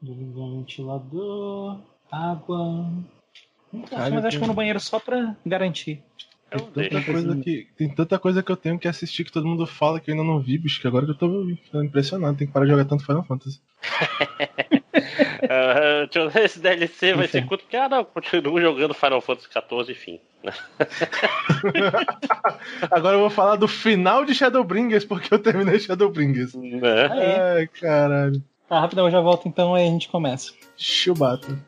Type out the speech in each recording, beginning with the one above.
Desligar o ventilador, água. Caralho, mas acho que eu vou no banheiro só pra garantir. Eu Tem tanta, coisa que, tem tanta coisa que eu tenho que assistir que todo mundo fala que eu ainda não vi, bicho, que agora que eu tô ficando impressionado. Tem que parar de jogar tanto Final Fantasy. Ah, deixa eu ver, esse DLC vai ser curto, porque, ah, não, continuo jogando Final Fantasy XIV, enfim. Agora eu vou falar do final de Shadowbringers, porque eu terminei Shadowbringers. Né? Ai, caralho. Tá, rapidão, eu já volto então, aí a gente começa. Chewbacca.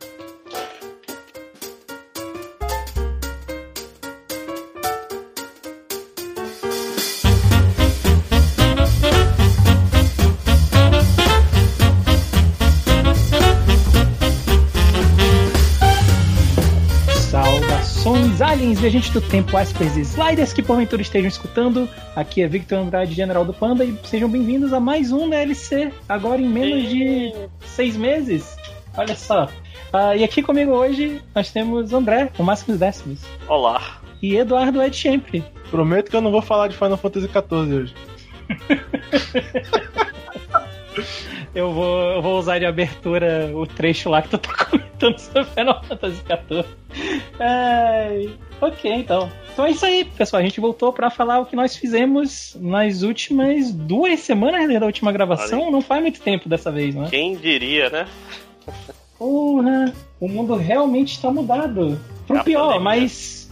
Viajantes do tempo, aspers e sliders que porventura estejam escutando. Aqui é Victor Andrade, General do Panda, e sejam bem-vindos a mais um DLC, agora em menos de seis meses. Olha só. Ah, e aqui comigo hoje nós temos André, o Máximos Décimos, Olá. e Eduardo Ed sempre. Prometo que eu não vou falar de Final Fantasy XIV hoje. Eu vou, eu vou usar de abertura o trecho lá que tu tá comentando sobre Final Fantasy XIV. Ai, ok, então. Então é isso aí, pessoal. A gente voltou pra falar o que nós fizemos nas últimas duas semanas né, da última gravação. Não faz muito tempo dessa vez, né? Quem diria, né? Porra, o mundo realmente está mudado. Pro pior, mas.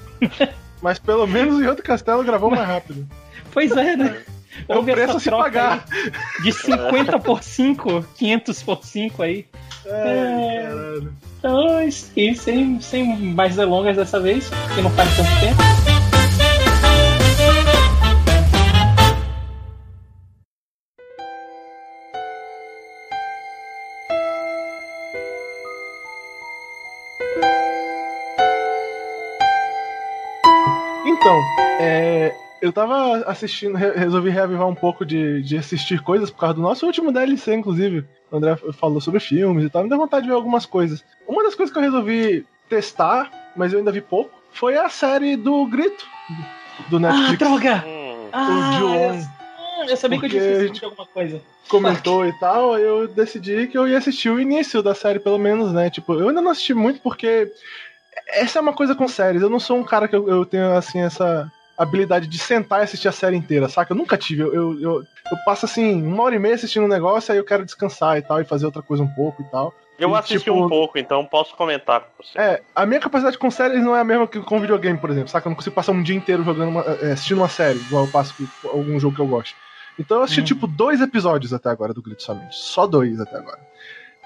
Mas pelo menos o outro castelo gravou mais rápido. Pois é, né? É o preço a se pagar. aí De 50 por 5, 500 por 5 aí. Ai, caralho. Então, aí, sem, sem mais delongas dessa vez, porque não faz tanto tempo. Então, é, eu tava assistindo, re- resolvi reavivar um pouco de, de assistir coisas por causa do nosso último DLC, inclusive. O André falou sobre filmes e tal, me deu vontade de ver algumas coisas. Uma das coisas que eu resolvi testar, mas eu ainda vi pouco, foi a série do Grito, do Ah, Netflix. droga! Hum, Ah, Ju-On. eu, ah, eu sabia que eu tinha a esquecido gente- de alguma coisa. comentou e tal, eu decidi que eu ia assistir o início da série, pelo menos, né? Tipo, eu ainda não assisti muito porque essa é uma coisa com séries. Eu não sou um cara que eu, eu tenho, assim, essa habilidade de sentar e assistir a série inteira, saca? Eu nunca tive. Eu, eu, eu, eu passo, assim, uma hora e meia assistindo um negócio, aí eu quero descansar e tal, e fazer outra coisa um pouco e tal. Eu assisti tipo, um pouco, então posso comentar com você. É, a minha capacidade com séries não é a mesma que com videogame, por exemplo, saca? Eu não consigo passar um dia inteiro jogando uma, é, assistindo uma série, igual eu passo com algum jogo que eu gosto. Então eu assisti, Uhum. tipo, dois episódios até agora do Grito somente. Só dois até agora.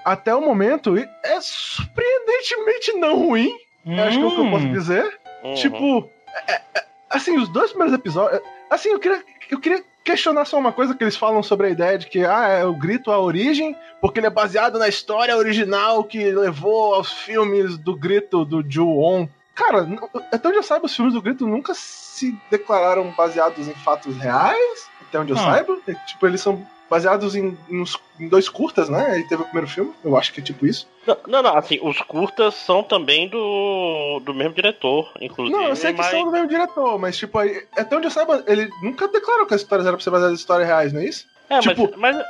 Até o momento, é surpreendentemente não ruim, eu acho que é o que eu posso Hum, dizer. Uhum. Tipo, é- é- assim, os dois primeiros episódios. Assim, eu queria, eu queria questionar só uma coisa que eles falam sobre a ideia de que ah, é o grito a origem, porque ele é baseado na história original que levou aos filmes do grito do Ju-On. Cara, até onde eu saiba, os filmes do grito nunca se declararam baseados em fatos reais. Até onde eu saiba. É, tipo, eles são baseados em, nos- em dois curtas, né? Aí teve o primeiro filme, eu acho que é tipo isso. Não, não, não, assim, os curtas são também do, do mesmo diretor, inclusive. Não, eu sei que mas... são do mesmo diretor, mas tipo, aí, até onde eu saiba, ele nunca declarou que as histórias eram pra ser baseadas em histórias reais, não é isso? É, tipo, mas, mas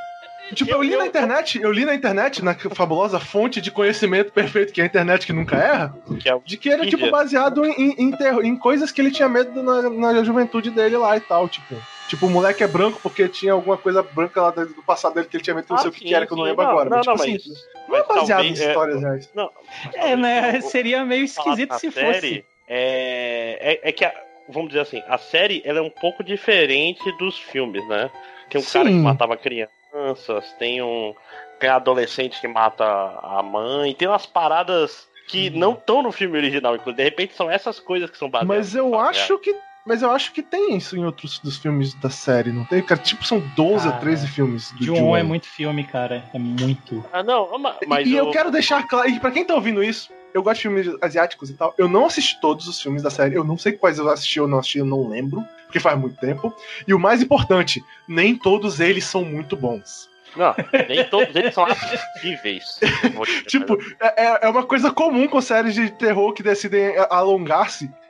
Tipo, eu, Eu- li eu- na internet, eu li na internet, na fabulosa fonte de conhecimento perfeito que é a internet que nunca erra, que é o de que era tipo baseado em, em, em coisas que ele tinha medo na, na juventude dele lá e tal, tipo. Tipo, o moleque é branco porque tinha alguma coisa branca lá do do passado dele que ele tinha medo que eu não Ah, sei o que, sim, que era, que eu não sim. lembro Não, agora. não, mas, tipo, não, assim, mas- não é baseado em é- histórias reais. Não, É, né? Seria meio esquisito da se série, fosse. É, é, é que, a- vamos dizer assim, a série ela é um pouco diferente dos filmes, né? Tem um cara que Sim. matava crianças, tem um tem adolescente que mata a mãe, tem umas paradas que Uhum. não estão no filme original, inclusive. De repente são essas coisas que são baseadas. Mas eu acho que. Mas eu acho que tem isso em outros dos filmes da série, não tem? Cara, tipo, são 12 Cara, a 13 filmes do John Ju-On. é muito filme, cara. É muito. Ah, não, ma- mas e eu o- quero deixar claro, e pra quem tá ouvindo isso, eu gosto de filmes asiáticos e tal. Eu não assisti todos os filmes da série, eu não sei quais eu assisti ou não assisti, eu não lembro, porque faz muito tempo. E o mais importante, nem todos eles são muito bons. Não, nem todos eles são assistíveis. Te- Tipo, é, é- é uma coisa comum com séries de terror que decidem alongar-se,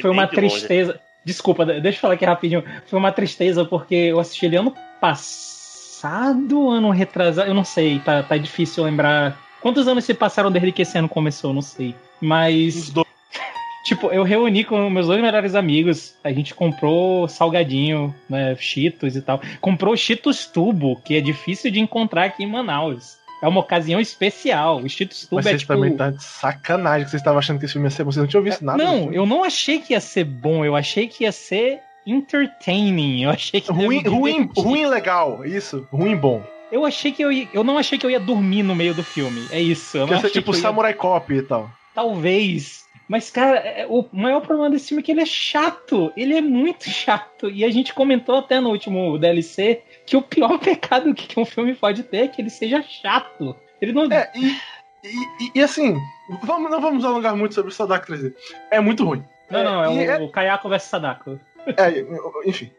foi uma tristeza. Desculpa, deixa eu falar aqui rapidinho. Foi uma tristeza porque eu assisti ele ano passado, ano retrasado, eu não sei, tá, tá difícil lembrar. Quantos anos se passaram desde que esse ano começou? Não sei. Mas. Tipo, eu reuni com meus dois melhores amigos. A gente comprou salgadinho, né? Cheetos e tal. Comprou Cheetos Tubo, que é difícil de encontrar aqui em Manaus. É uma ocasião especial. O Cheetos Tubo Mas é vocês tipo... também tá de sacanagem que vocês estavam achando que esse filme ia ser bom. Vocês não tinham visto nada. Não, eu não achei que ia ser bom. Eu achei que ia ser entertaining. Eu achei que ruim, ruim, ruim legal, isso, ruim bom. Eu achei que eu ia, eu não achei que eu ia dormir no meio do filme. É isso. Eu que não ser tipo Samurai ia... Cop e tal. Talvez. Mas, cara, é, o maior problema desse filme é que ele é chato. Ele é muito chato. E a gente comentou até no último DLC que o pior pecado que um filme pode ter é que ele seja chato. Ele não. É, e, e, e assim, vamos, não vamos alongar muito sobre o Sadako 3D. É muito ruim. Não, não, é, o, é... o Kayako vs Sadako. É, enfim.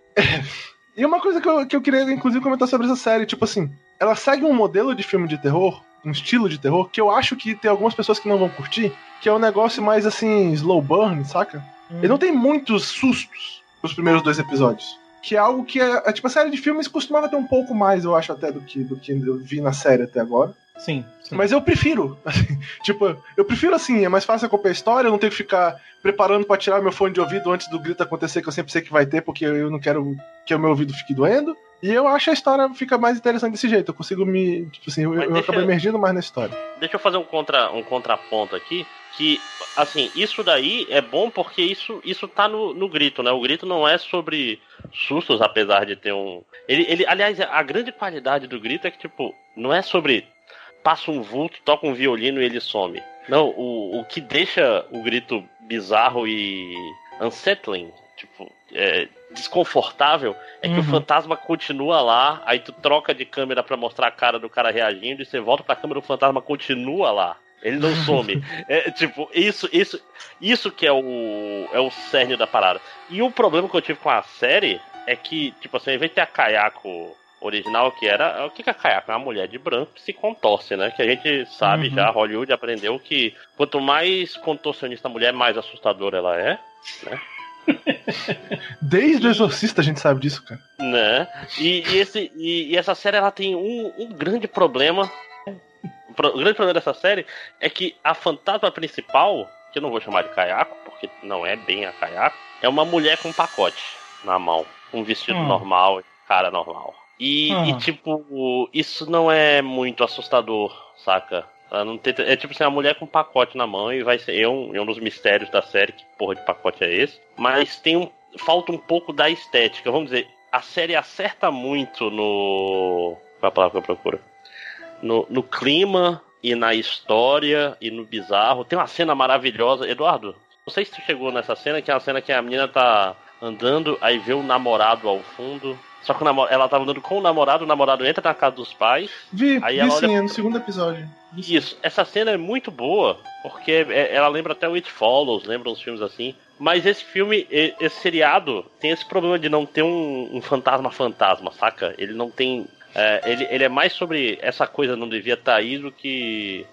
E uma coisa que eu, que eu queria, inclusive, comentar sobre essa série, tipo assim, ela segue um modelo de filme de terror, um estilo de terror, que eu acho que tem algumas pessoas que não vão curtir, que é um negócio mais assim, slow burn, saca? Hum. Ele não tem muitos sustos nos primeiros dois episódios. Que é algo que é, é, tipo a série de filmes costumava ter um pouco mais, eu acho, até do que, do que eu vi na série até agora. Sim, sim. Mas eu prefiro. Assim, tipo, eu prefiro assim, é mais fácil acompanhar a história, eu não tenho que ficar preparando para tirar meu fone de ouvido antes do grito acontecer, que eu sempre sei que vai ter, porque eu não quero que o meu ouvido fique doendo. E eu acho a história fica mais interessante desse jeito. Eu consigo me. Tipo assim, eu, eu acabo emergindo mais na história. Deixa eu fazer um, contra, um contraponto aqui. Que, assim, isso daí é bom porque isso, isso tá no, no grito, né? O grito não é sobre sustos, apesar de ter um. Ele, ele, aliás, a grande qualidade do grito é que, tipo, não é sobre passa um vulto, toca um violino e ele some. Não, o, o que deixa o grito bizarro e unsettling, tipo, é, desconfortável, é uhum. que o uhum. fantasma continua lá, aí tu troca de câmera para mostrar a cara do cara reagindo, e você volta pra câmera, o fantasma continua lá. Ele não some. é, tipo, isso, isso, isso que é o, é o cerne da parada. E o problema que eu tive com a série é que, tipo assim, ao invés de ter a Kayako original, que era. O que, que é a Kayako? É uma mulher de branco que se contorce, né? Que a gente sabe uhum. já, Hollywood aprendeu que quanto mais contorcionista a mulher, mais assustadora ela é, né? Desde e, o Exorcista a gente sabe disso, cara. Né? E, e esse, e, e, essa série ela tem um, um grande problema. O grande problema dessa série é que a fantasma principal, que eu não vou chamar de Kayako, porque não é bem a Kayako, é uma mulher com um pacote na mão. Um vestido hum. normal, cara normal. E, e, ah. tipo, isso não é muito assustador, saca? Tem, é tipo assim, a mulher com um pacote na mão e vai ser. É um, é um dos mistérios da série, que porra de pacote é esse. Mas tem um. Falta um pouco da estética. Vamos dizer, a série acerta muito no. Qual é a palavra que eu procuro? No, no clima e na história e no bizarro. Tem uma cena maravilhosa. Eduardo, não sei se tu chegou nessa cena, que é uma cena que a menina tá andando, aí vê o namorado ao fundo. Só que ela tava andando com o namorado, o namorado entra na casa dos pais. Vi, aí vi sim, olha... é no segundo episódio. Isso, essa cena é muito boa, porque é, ela lembra até o It Follows, lembra uns filmes assim. Mas esse filme, esse seriado, tem esse problema de não ter um, um fantasma fantasma, saca? Ele não tem. É, ele, ele é mais sobre essa coisa não devia estar tá aí do que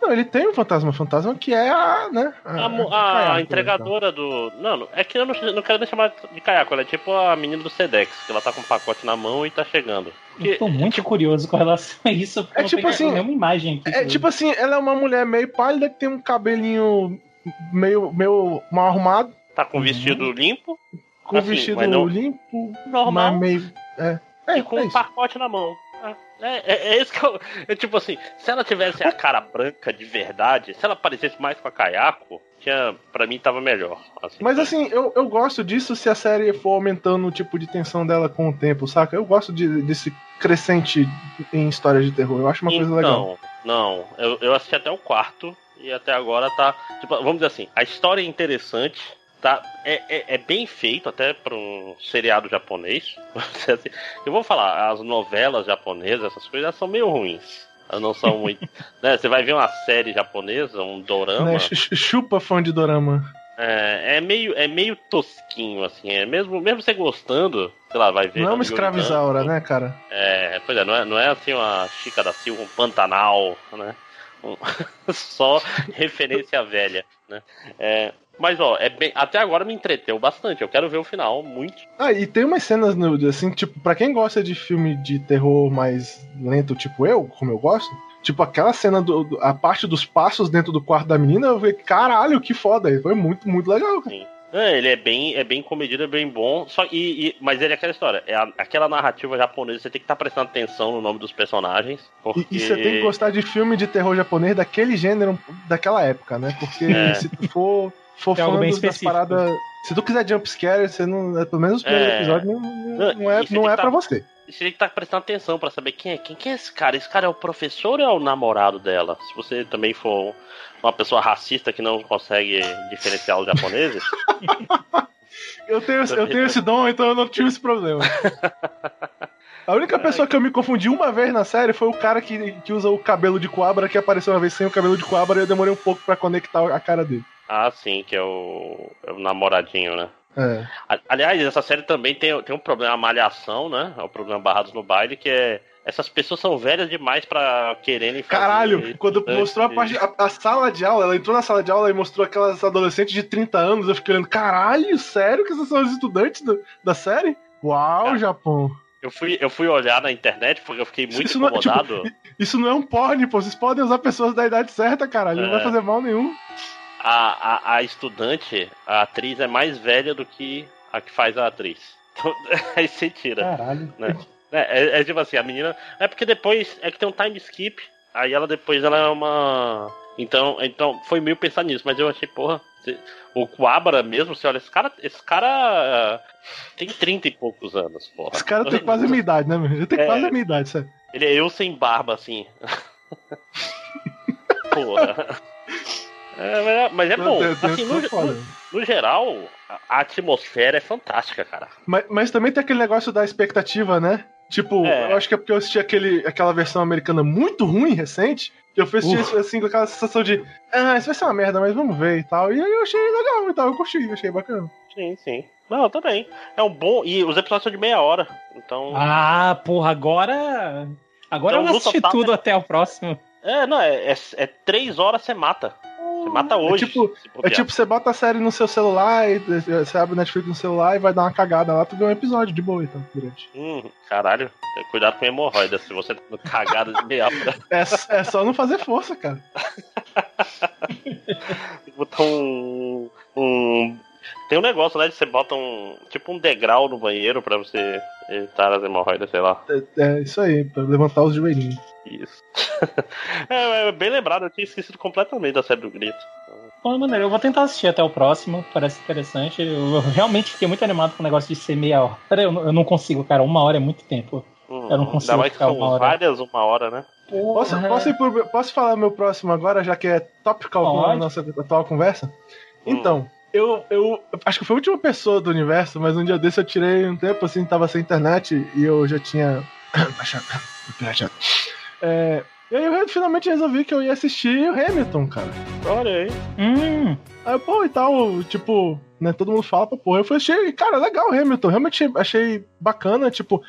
não, ele tem um fantasma fantasma que é a, né? A, a, a, a entregadora do. Não, é que eu não, não quero nem chamar de caiaco, ela é tipo a menina do Sedex, que ela tá com um pacote na mão e tá chegando. Eu tô muito tipo, curioso com relação a isso, porque é tipo assim, nenhuma imagem aqui. É tipo assim, ela é uma mulher meio pálida que tem um cabelinho meio, meio mal arrumado. Tá com vestido uhum. limpo. Com assim, vestido não... limpo. Normal. meio. É. É, e com é um pacote na mão. É, é, é, isso que eu, é Tipo assim, se ela tivesse a cara branca de verdade, se ela parecesse mais com a Kayako, tinha, pra mim tava melhor. Assim, Mas assim, eu, eu gosto disso se a série for aumentando o tipo de tensão dela com o tempo, saca? Eu gosto de, desse crescente em histórias de terror. Eu acho uma então, coisa legal. Não, eu, eu assisti até o quarto e até agora tá. Tipo, vamos dizer assim, a história é interessante Tá, é, é, é, bem feito até para um seriado japonês. Eu vou falar, as novelas japonesas, essas coisas são meio ruins. Elas não são muito. né? Você vai ver uma série japonesa, um dorama. Né? Chupa fã de dorama. É, é, meio, é meio tosquinho, assim. É mesmo, mesmo você gostando, sei lá, vai ver. Não é uma escravizaura, né, cara? É, pois é, não é, não é assim uma Chica da Silva, um Pantanal, né? Um, só referência velha, né? É, mas, ó, é bem, até agora me entreteu bastante. Eu quero ver o final, muito. Ah, e tem umas cenas, assim, tipo, pra quem gosta de filme de terror mais lento, tipo eu, como eu gosto, tipo, aquela cena, do, a parte dos passos dentro do quarto da menina, eu falei, caralho, que foda. Foi muito, muito legal. É, ele é bem, é bem comedido, é bem bom. Só, e, e mas ele é aquela história. É a, aquela narrativa japonesa, você tem que estar tá prestando atenção no nome dos personagens. Porque... E, e, você tem que gostar de filme de terror japonês daquele gênero, daquela época, né? Porque é. se tu for for fã bem das paradas. Se tu quiser jumpscare, você não. Pelo menos os primeiros é... episódios não, não, não é, não é tá, pra você. Você tem que estar tá prestando atenção para saber quem é. Quem, quem é esse cara? Esse cara é o professor ou é o namorado dela? Se você também for uma pessoa racista que não consegue diferenciar os japoneses. eu tenho, eu tenho esse dom, então eu não tive esse problema. A única pessoa que eu me confundi uma vez na série foi o cara que, que usa o cabelo de coabra, que apareceu uma vez sem o cabelo de coabra e eu demorei um pouco para conectar a cara dele. Ah, sim, que é o, é o namoradinho, né? É. Aliás, essa série também tem, tem um problema, malhação, né? É o problema Barrados no Baile, que é. Essas pessoas são velhas demais para quererem fazer. Caralho, quando mostrou a, parte, a, a, sala de aula, ela entrou na sala de aula e mostrou aquelas adolescentes de 30 anos, eu fiquei olhando, caralho, sério que essas são as estudantes do, da série? Uau, Japão. Eu fui, eu fui olhar na internet porque eu fiquei muito isso incomodado. Não é, tipo, isso não é um porn, pô. Vocês podem usar pessoas da idade certa, caralho. É. Não vai fazer mal nenhum a, a, a estudante, a atriz é mais velha do que a que faz a atriz. Então, aí você tira. Caralho. Né? É, é, é, tipo assim, a menina. É porque depois. É que tem um time skip. Aí ela depois ela é uma. Então, então foi meio pensar nisso, mas eu achei, porra. O Quabra mesmo, você olha, esse cara. Esse cara tem 30 e poucos anos, porra. Esse cara tem quase a minha idade, né, meu? Ele tem é, quase a minha idade, sério. Ele é eu sem barba, assim. porra. É, mas é bom. Assim, no, no, no, geral, a atmosfera é fantástica, cara. Mas, mas também tem aquele negócio da expectativa, né? Tipo, é. eu acho que é porque eu assisti aquele, aquela versão americana muito ruim, recente, que eu fui assistir assim com aquela sensação de, ah, isso vai ser uma merda, mas vamos ver e tal. E aí eu achei legal e tal, eu curti, achei bacana. Sim, sim. Não, também. É um bom. E os episódios são de meia hora. Então. Ah, porra, agora. Agora então, eu assisti tudo até o próximo. É, não, é, é, é três horas você mata. Você mata é hoje. É tipo, é tipo, você bota a série no seu celular, e você abre o Netflix no celular e vai dar uma cagada lá, tu vê um episódio de boa, então, durante. Hum, caralho. Cuidado com hemorroida, se você tá cagada de meia é, é só não fazer força, cara. botar um, um tem um negócio, né? De você bota um. Tipo um degrau no banheiro pra você evitar as hemorroidas, sei lá. É, é isso aí, pra levantar os joelhinhos. Isso. é, é, bem lembrado, eu tinha esquecido completamente da série do grito. Pô, maneiro, eu vou tentar assistir até o próximo, parece interessante. Eu realmente fiquei muito animado com o negócio de ser meia hora. Eu, eu não consigo, cara, uma hora é muito tempo. Hum, eu não consigo. Ainda mais que são uma várias uma hora, né? Posso, posso, por, posso falar meu próximo agora, já que é topical com a nossa atual conversa? Hum. Então, eu, eu acho que foi a última pessoa do universo, mas um dia desse eu tirei um tempo assim, tava sem internet e eu já tinha. é, e aí eu finalmente resolvi que eu ia assistir o Hamilton, cara. Olha aí. Hum. Aí, pô, e tal, tipo, né, todo mundo fala pra porra. Eu fui achei, cara, legal o Hamilton. Realmente achei bacana, tipo,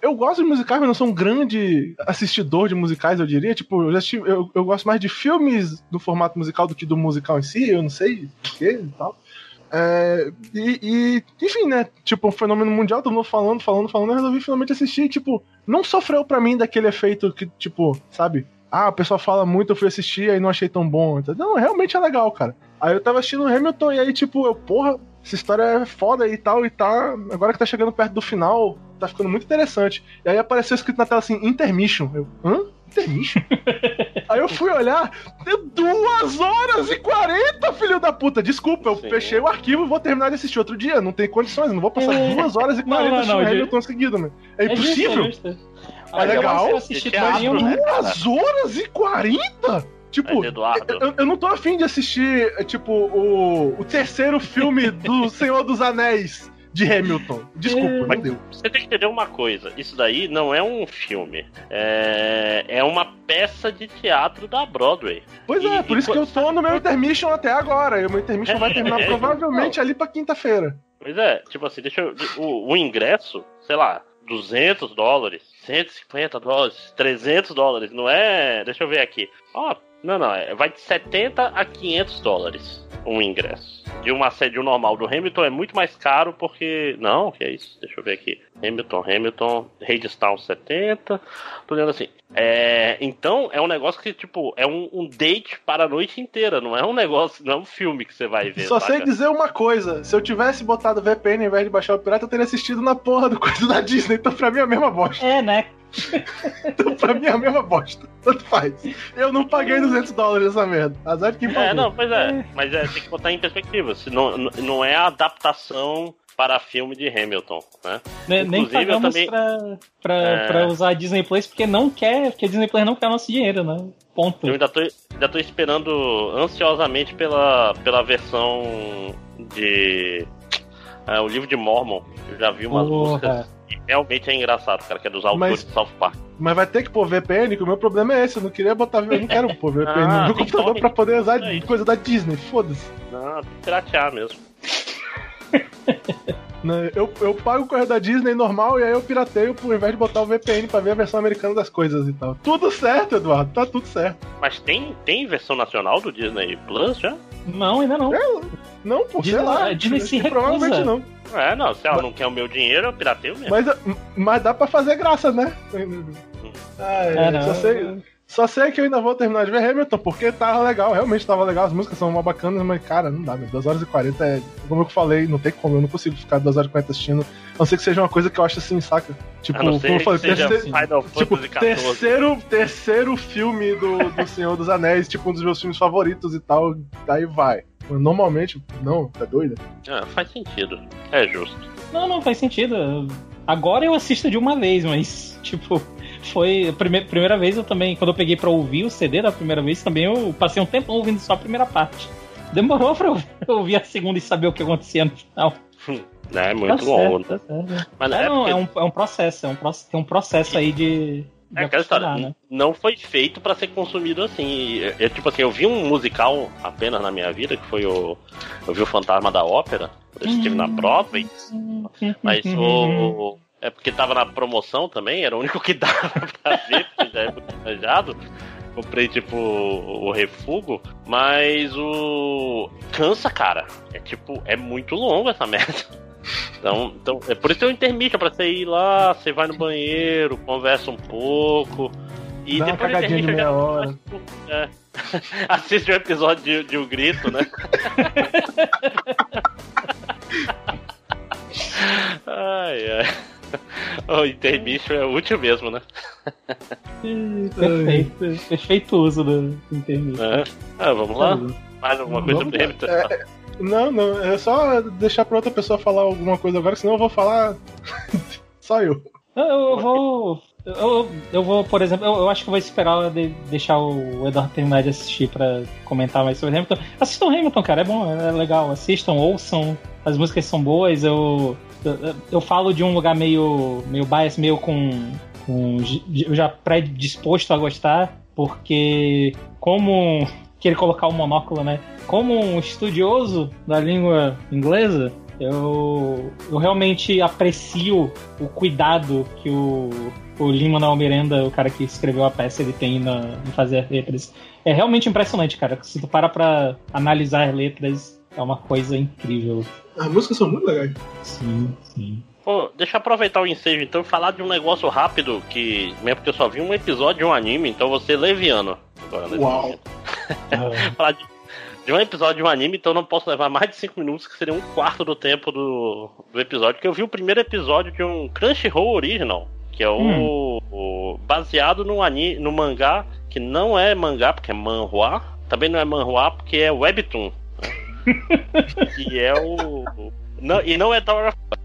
eu gosto de musicais, mas não sou um grande assistidor de musicais, eu diria. Tipo, eu, assisti, eu, eu gosto mais de filmes do formato musical do que do musical em si, eu não sei porquê e tal. É, e, e, enfim, né? Tipo, um fenômeno mundial, todo mundo falando, falando, falando, eu resolvi finalmente assistir tipo, não sofreu para mim daquele efeito que, tipo, sabe? Ah, o pessoal fala muito, eu fui assistir e não achei tão bom. Não, realmente é legal, cara. Aí eu tava assistindo Hamilton e aí, tipo, eu, porra, essa história é foda e tal, e tá. Agora que tá chegando perto do final, tá ficando muito interessante. E aí apareceu escrito na tela assim, intermission. Eu, hã? Intermission? aí eu fui olhar, deu duas horas e quarenta, filho da puta. Desculpa, eu Sim. fechei o arquivo e vou terminar de assistir outro dia. Não tem condições, não vou passar é. duas horas e quarenta assistindo Hamilton seguido, né? É, é impossível. Justo, é justo. É legal. Né, duas horas e quarenta? Tipo, eu, eu, não tô afim de assistir, tipo, o, o terceiro filme do Senhor dos Anéis de Hamilton. Desculpa, é, mas deu. Você tem que entender uma coisa: isso daí não é um filme. É, é uma peça de teatro da Broadway. Pois e, é, por isso que eu tô no meu intermission até agora. E o meu intermission vai terminar é, provavelmente ali pra quinta-feira. Pois é, tipo assim, deixa eu. O, o ingresso, sei lá, 200 dólares, 150 dólares, 300 dólares, não é. Deixa eu ver aqui. Ó, oh, não, não, é, vai de 70 a 500 dólares um ingresso. De uma sede normal do Hamilton é muito mais caro porque. Não, que é isso? Deixa eu ver aqui. Hamilton, Hamilton, Hadestown 70. Tô olhando assim. É, então é um negócio que, tipo, é um, um, date para a noite inteira. Não é um negócio, não é um filme que você vai ver. Só saca? sei dizer uma coisa: se eu tivesse botado VPN ao invés de baixar o pirata, eu teria assistido na porra do coisa da Disney. Então pra mim é a mesma bosta. É, né? Então, pra mim é a mesma bosta. Tanto faz. Eu não paguei 200 dólares essa merda. Azar de quem pagou. É, não, pois é. Mas é, tem que botar em perspectiva. Se não, não é a adaptação para filme de Hamilton, né? Nem, nem pagamos também... pra, pra, é... pra usar a Disney Plus porque não quer, porque a Disney Plus não quer nosso dinheiro, né? Ponto. Eu ainda tô, ainda tô esperando ansiosamente pela, pela versão de... É, o livro de Mormon. Eu já vi umas Porra. músicas realmente é engraçado, cara, que é dos autores mas, de South Park. Mas vai ter que pôr VPN, que o meu problema é esse. Eu não queria botar. Eu não quero pôr VPN ah, no meu computador pra poder usar é coisa da Disney. Foda-se. Não, tem que piratear mesmo. Né, eu, eu pago o correio da Disney normal e aí eu pirateio por invés de botar o VPN pra ver a versão americana das coisas e tal. Tudo certo, Eduardo, tá tudo certo. Mas tem, tem versão nacional do Disney Plus já? Não, ainda não. É, não, pô, Disney, sei lá. Disney se Provavelmente não. É, não, se ela mas, não quer o meu dinheiro, eu pirateio mesmo. Mas, mas dá pra fazer graça, né? Ah, é, é, só sei. Só sei que eu ainda vou terminar de ver Hamilton, porque tava legal, realmente tava legal, as músicas são uma bacanas, mas cara, não dá, 2 horas e 40 é. Como eu falei, não tem como, eu não consigo ficar 2 horas e 40 assistindo. A não ser que seja uma coisa que eu acho assim, saca? Tipo, como eu falei, terceiro, tipo, terceiro, terceiro filme do, do Senhor dos Anéis, tipo, um dos meus filmes favoritos e tal, daí vai. Normalmente, não, tá doida? Ah, faz sentido. É justo. Não, não, faz sentido. Agora eu assisto de uma vez, mas, tipo, foi a primeira, primeira vez eu também, quando eu peguei pra ouvir o CD da primeira vez, também eu passei um tempo ouvindo só a primeira parte. Demorou pra eu ouvir a segunda e saber o que acontecia no final. É, muito tá longo. Certo, né? tá Mas é, é, porque... é, um, é um processo, é um, tem um processo aí de. É aquela história, né? não foi feito para ser consumido assim. Eu, tipo assim, eu vi um musical apenas na minha vida, que foi o. Eu vi o Fantasma da Ópera, eu estive na Broadway. Mas o, é porque tava na promoção também, era o único que dava pra ver, porque já é muito planejado. Comprei, tipo, o refugo, mas o. Cansa, cara. É tipo, é muito longo essa merda. Então, então é por isso que eu intermito, pra você ir lá, você vai no banheiro, conversa um pouco. E Dá depois cagadinha de meia hora. É, assiste um episódio de, de Um Grito, né? ai, ai. o intermission é útil mesmo, né? Perfeito. Perfeito uso do intermission. É. Ah, vamos lá? Mais alguma coisa vamos, pra ele? É, não, não. É só deixar pra outra pessoa falar alguma coisa agora, senão eu vou falar só eu. Eu, eu vou. Eu, eu vou, por exemplo, eu, eu acho que vou esperar de, deixar o Eduardo terminar de assistir pra comentar mais sobre Hamilton. Assistam Hamilton, cara, é bom, é legal. Assistam, ouçam, as músicas são boas. Eu, eu, eu falo de um lugar meio, meio bias, meio com, com já predisposto a gostar, porque como querer colocar o monóculo, né? Como um estudioso da língua inglesa, eu, eu realmente aprecio o cuidado que o, o Lima Manuel Miranda, o cara que escreveu a peça, ele tem na, em fazer as letras. É realmente impressionante, cara. Se tu para pra analisar as letras, é uma coisa incrível. As músicas são muito legais. Sim, sim. Pô, deixa eu aproveitar o ensejo então e falar de um negócio rápido que. Mesmo porque eu só vi um episódio de um anime, então você ser leviano. Agora, Uau! Falar de, de, um episódio de um anime, então não posso levar mais de 5 minutos, que seria um quarto do tempo do, do episódio, que eu vi o primeiro episódio de um Crunchyroll Original, que é o, hum. o baseado no, anime, no mangá, que não é mangá, porque é manhua, também não é manhua, porque é webtoon. que é o. Não, e não é Tower of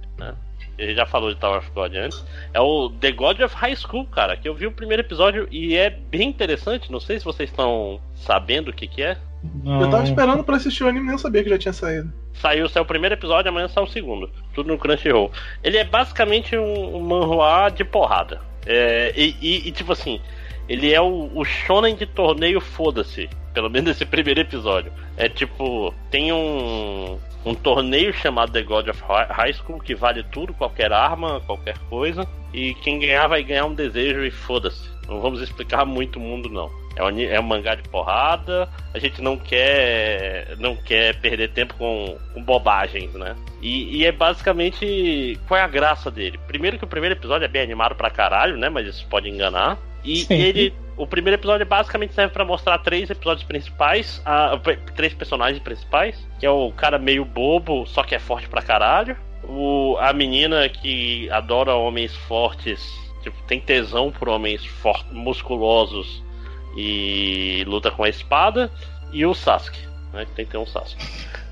Ele já falou de Tower of God antes. É o The God of High School, cara. Que eu vi o primeiro episódio e é bem interessante. Não sei se vocês estão sabendo o que, que é. Não. Eu tava esperando pra assistir o anime e nem sabia que já tinha saído. Saiu, saiu o primeiro episódio, amanhã sai o segundo. Tudo no Crunchyroll. Ele é basicamente um, um manhua de porrada. É, e, e, e, tipo assim, ele é o, o shonen de torneio foda-se. Pelo menos esse primeiro episódio. É tipo, tem um, um torneio chamado The God of High School que vale tudo, qualquer arma, qualquer coisa. E quem ganhar vai ganhar um desejo e foda-se. Não vamos explicar muito o mundo, não. É um, é um mangá de porrada. A gente não quer não quer perder tempo com, com bobagens, né? E, e, é basicamente qual é a graça dele. Primeiro que o primeiro episódio é bem animado pra caralho, né? Mas isso pode enganar. E ele. O primeiro episódio basicamente serve para mostrar três episódios principais, a, três personagens principais, que é o cara meio bobo, só que é forte pra caralho. O, a menina que adora homens fortes, tipo, tem tesão por homens for, musculosos e luta com a espada. E o Sasuke, né? Que tem que ter um Sasuke.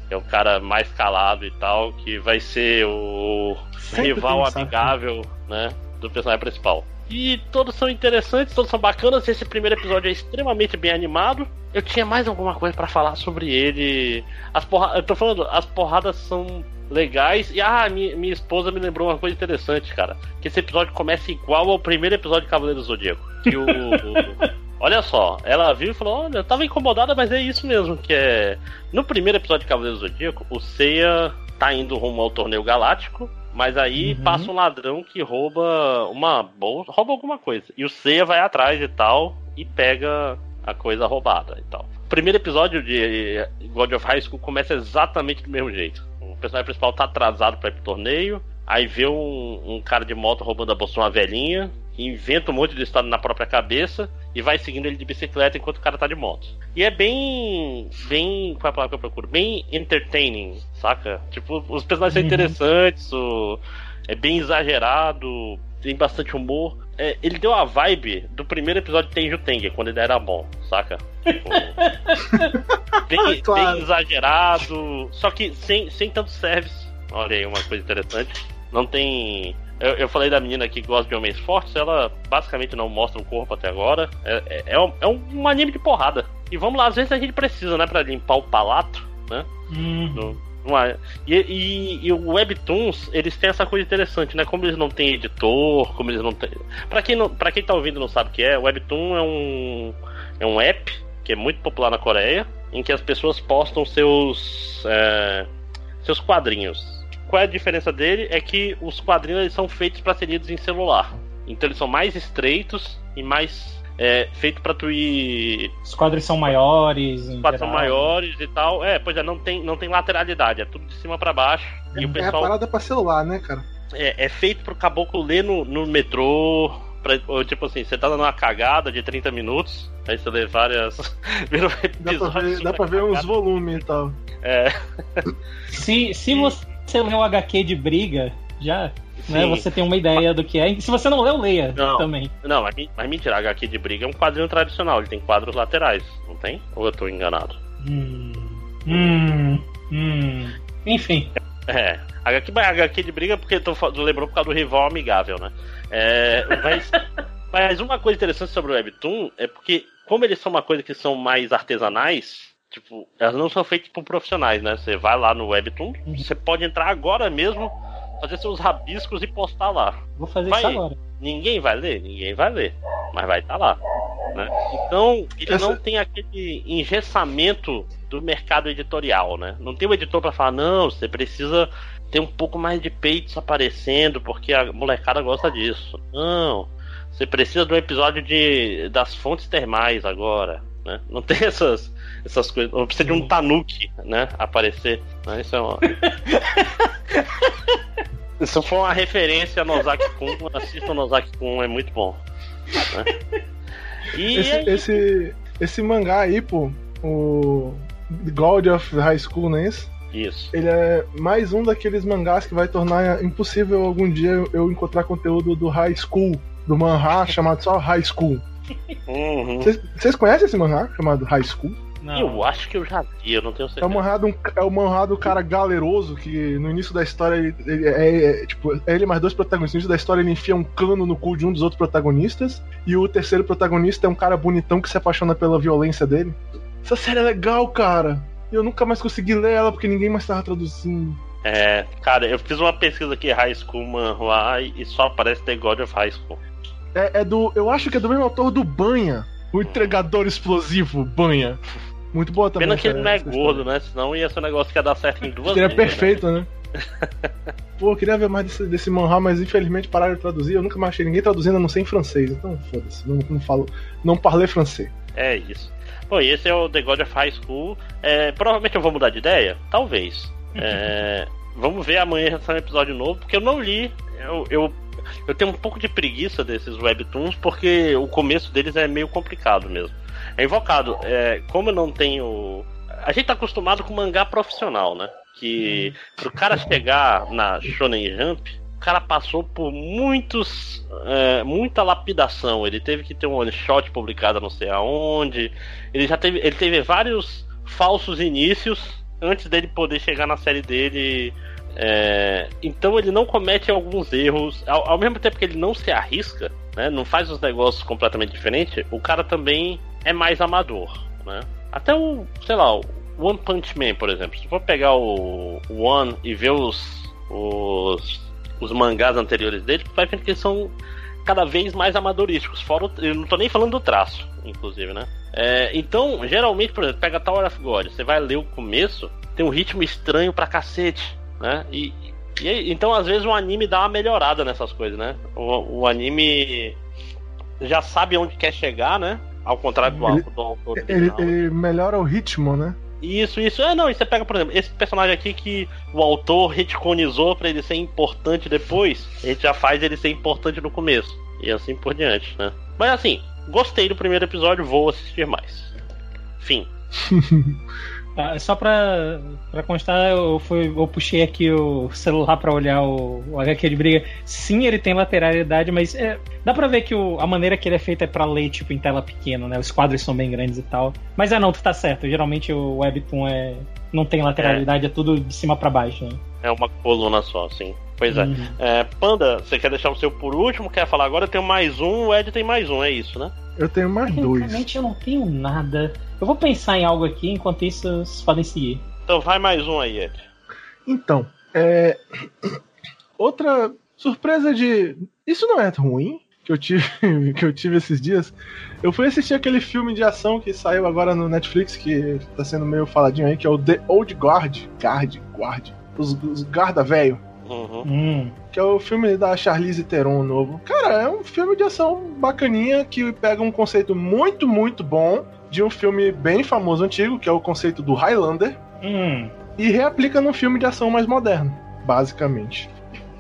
Que é o cara mais calado e tal, que vai ser o Sempre rival amigável, né? Do personagem principal. E todos são interessantes, todos são bacanas. Esse primeiro episódio é extremamente bem animado. Eu tinha mais alguma coisa para falar sobre ele. As porra... Eu tô falando, as porradas são legais. E ah, minha, minha esposa me lembrou uma coisa interessante, cara. Que esse episódio começa igual ao primeiro episódio de Cavaleiro do Zodíaco. Que o, Olha só, ela viu e falou: Olha, eu tava incomodada, mas é isso mesmo. Que é. No primeiro episódio de Cavaleiro do Zodíaco, o Seiya tá indo rumo ao torneio galáctico. Mas aí uhum. passa um ladrão que rouba uma bolsa, rouba alguma coisa. E o Seiya vai atrás e tal, e pega a coisa roubada e tal. O primeiro episódio de God of High School começa exatamente do mesmo jeito. O personagem principal tá atrasado para ir pro torneio, aí vê um, um, cara de moto roubando a bolsa de uma velhinha, inventa um monte de história na própria cabeça e vai seguindo ele de bicicleta enquanto o cara tá de moto. E é bem. bem. qual é a palavra que eu procuro? Bem entertaining, saca? Tipo, os personagens uhum. são interessantes, o, é bem exagerado, tem bastante humor. É, ele deu a vibe do primeiro episódio de Tenju Tenge, quando ele era bom, saca? Tipo, bem, claro. bem, exagerado, só que sem, sem tanto service. Olha aí, uma coisa interessante. Não tem eu, eu, falei da menina que gosta de homens fortes, ela basicamente não mostra o corpo até agora. É, é, é, um, é um anime de porrada. E vamos lá, às vezes a gente precisa, né, pra limpar o palato, né? Uhum. E, e, e, o Webtoons, eles têm essa coisa interessante, né? Como eles não têm editor, como eles não têm. Pra quem, não, pra quem tá ouvindo e não sabe o que é, o Webtoon é um, é um app que é muito popular na Coreia, em que as pessoas postam seus, é, seus quadrinhos qual é a diferença dele? É que os quadrinhos são feitos para ser lidos em celular. Então eles são mais estreitos e mais é, feito para tu ir. Os quadros são maiores. Os quadros são maiores e tal. É, pois é, não tem, não tem lateralidade, é tudo de cima para baixo. É, e o pessoal... é a parada pra celular, né, cara? É, é feito pro caboclo ler no, no metrô. Pra, tipo assim, você tá dando uma cagada de 30 minutos, aí você lê várias. dá pra ver, dá pra ver uns volumes e tal. É. Se, se você você o HQ de briga, já né, você tem uma ideia do que é. Se você não leu, leia não, também. Não, mas, mas mentira, HQ de briga é um quadrinho tradicional, ele tem quadros laterais, não tem? Ou eu tô enganado? Hum. Hum. Hum. Enfim. É. HQ, HQ de briga porque tu lembrou por causa do rival amigável, né? É, mas, mas uma coisa interessante sobre o Webtoon é porque, como eles são uma coisa que são mais artesanais, Tipo, elas não são feitas por profissionais, né? Você vai lá no Webtoon, uhum. você pode entrar agora mesmo, fazer seus rabiscos e postar lá. Vou fazer vai, isso agora. Ninguém vai ler? Ninguém vai ler. Mas vai estar tá lá. Né? Então, ele Essa... não tem aquele engessamento do mercado editorial, né? Não tem o um editor para falar, não, você precisa ter um pouco mais de peitos aparecendo, porque a molecada gosta disso. Não. Você precisa de um episódio de, das fontes termais agora. Né? Não tem essas, essas coisas. Não precisa de um Tanuki, né? Aparecer. Né? Isso é uma. Se for uma referência a Nozaki Kun, assista o Nozaki Kun, é muito bom. Né? E esse, é esse, esse, mangá aí, pô, o God of High School, não é isso? Isso. Ele é mais um daqueles mangás que vai tornar impossível algum dia eu encontrar conteúdo do High School, do manhá chamado só High School. Vocês uhum. conhecem esse manhá chamado High School? Não. Eu acho que eu já vi, eu não tenho certeza. É o manhá do, é o manhá do cara galeroso que no início da história ele, ele é, é, tipo, é ele mais dois protagonistas. No início da história ele enfia um cano no cu de um dos outros protagonistas. E o terceiro protagonista é um cara bonitão que se apaixona pela violência dele. essa série é legal, cara. E eu nunca mais consegui ler ela porque ninguém mais tava traduzindo. É, cara, eu fiz uma pesquisa aqui, High School Manhua, e só aparece The God of High School. É, é do. Eu acho que é do mesmo autor do Banha. O entregador explosivo, Banha. Muito boa também. Pena que ele não é gordo, né? Senão ia ser um negócio que ia dar certo em duas Seria perfeito, né? né? Pô, eu queria ver mais desse, desse manhwa, mas infelizmente pararam de traduzir. Eu nunca mais achei ninguém traduzindo, a não sei em francês. Então, foda-se, não, não falo. Não parlei francês. É isso. Bom, e esse é o The God of High School. É, provavelmente eu vou mudar de ideia? Talvez. É, vamos ver amanhã sai um episódio novo, porque eu não li. Eu, eu, eu tenho um pouco de preguiça desses webtoons, porque o começo deles é meio complicado mesmo. É invocado. É, como eu não tenho. A gente tá acostumado com mangá profissional, né? Que pro cara chegar na Shonen Jump, o cara passou por muitos. É, muita lapidação. Ele teve que ter um one shot publicado não sei aonde. Ele já teve. Ele teve vários falsos inícios antes dele poder chegar na série dele. É, então ele não comete alguns erros. Ao, ao, mesmo tempo que ele não se arrisca, né, não faz os negócios completamente diferentes, o cara também é mais amador. Né? Até o, sei lá, o One Punch Man, por exemplo. Se for pegar o One e ver os, os, os mangás anteriores dele, vai ver que eles são cada vez mais amadorísticos. Fora o, eu não tô nem falando do traço, inclusive, né? É, então, geralmente, por exemplo, pega Tower of God, você vai ler o começo, tem um ritmo estranho pra cacete, né? E, e então, às vezes, o anime dá uma melhorada nessas coisas, né? O, o anime já sabe onde quer chegar, né? Ao contrário do, ele, do autor. Ele, ele melhora o ritmo, né? Isso, isso. É, não, e você pega, por exemplo, esse personagem aqui que o autor retconizou para ele ser importante depois, a gente já faz ele ser importante no começo. E assim por diante, né? Mas assim, gostei do primeiro episódio, vou assistir mais. Fim. Ah, só pra, pra constar, eu, fui, eu puxei aqui o celular pra olhar o, o HQ de briga. Sim, ele tem lateralidade, mas é, dá pra ver que o, a maneira que ele é feito é pra ler, tipo, em tela pequena, né? Os quadros são bem grandes e tal. Mas é não, tu tá certo. Geralmente o Webtoon é, não tem lateralidade, é, é tudo de cima para baixo. Né? É uma coluna só, sim. Pois é. Uhum. é. Panda, você quer deixar o seu por último? Quer falar agora? Eu tenho mais um, o Ed tem mais um, é isso, né? Eu tenho mais dois. Realmente eu não tenho nada. Eu vou pensar em algo aqui, enquanto isso vocês podem seguir. Então vai mais um aí, Ed. Então, é. Outra surpresa de. Isso não é ruim que eu tive que eu tive esses dias. Eu fui assistir aquele filme de ação que saiu agora no Netflix, que tá sendo meio faladinho aí, que é o The Old Guard. Guard, Guard. Os, os Guarda Velho. Uhum. Hum. Que é o filme da Charlize Theron novo. Cara, é um filme de ação bacaninha que pega um conceito muito, muito bom de um filme bem famoso antigo, que é o conceito do Highlander, hum. e reaplica num filme de ação mais moderno, basicamente.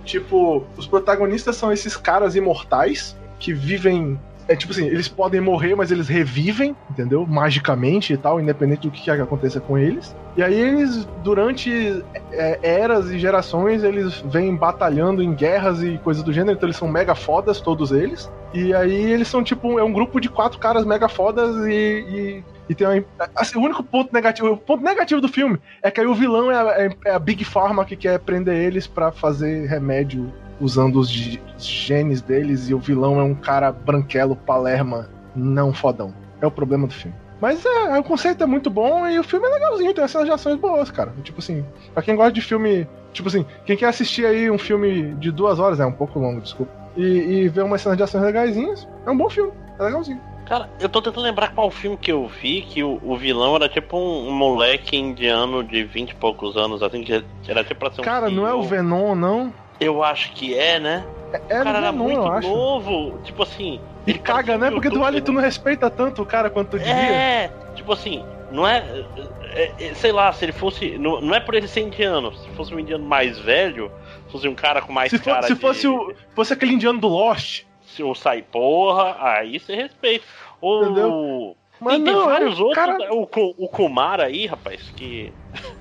Tipo, os protagonistas são esses caras imortais que vivem. É tipo assim, eles podem morrer, mas eles revivem, entendeu? Magicamente e tal, independente do que, que aconteça com eles. E aí eles, durante é, eras e gerações, eles vêm batalhando em guerras e coisas do gênero, então eles são mega fodas, todos eles. E aí eles são tipo, é um grupo de quatro caras mega fodas e, e e tem uma, assim, o único ponto negativo, o ponto negativo do filme é que aí o vilão é a, é, é a Big Pharma que quer prender eles para fazer remédio usando os genes deles e o vilão é um cara branquelo, palerma, não fodão. É o problema do filme. Mas é, o conceito é muito bom e o filme é legalzinho, tem essas ações boas, cara. Tipo assim, pra quem gosta de filme. Tipo assim, quem quer assistir aí um filme de duas horas, é um pouco longo, desculpa. E, e ver umas cenas de ações legaisinhas, é um bom filme, é legalzinho. Cara, eu tô tentando lembrar qual filme que eu vi que o, o vilão era tipo um, um, moleque indiano de vinte e poucos anos, assim, que era tipo pra ser um. Cara, não é o Venom, não? Eu acho que é, né? É, o cara era muito novo, tipo assim. E caga, né? Porque do Ali tu não respeita tanto o cara quanto tu devia. É, tipo assim, não é, é, é, Sei lá, se ele fosse. Não, não é por ele ser indiano. Se fosse um indiano mais velho, fosse um cara com mais se cara. For, se fosse, de... o, fosse aquele indiano do Lost. Se o sai porra, aí você respeita. Ou. Entendeu? Mas tem, não, tem vários outros. Cara... O, o Kumar aí, rapaz, que.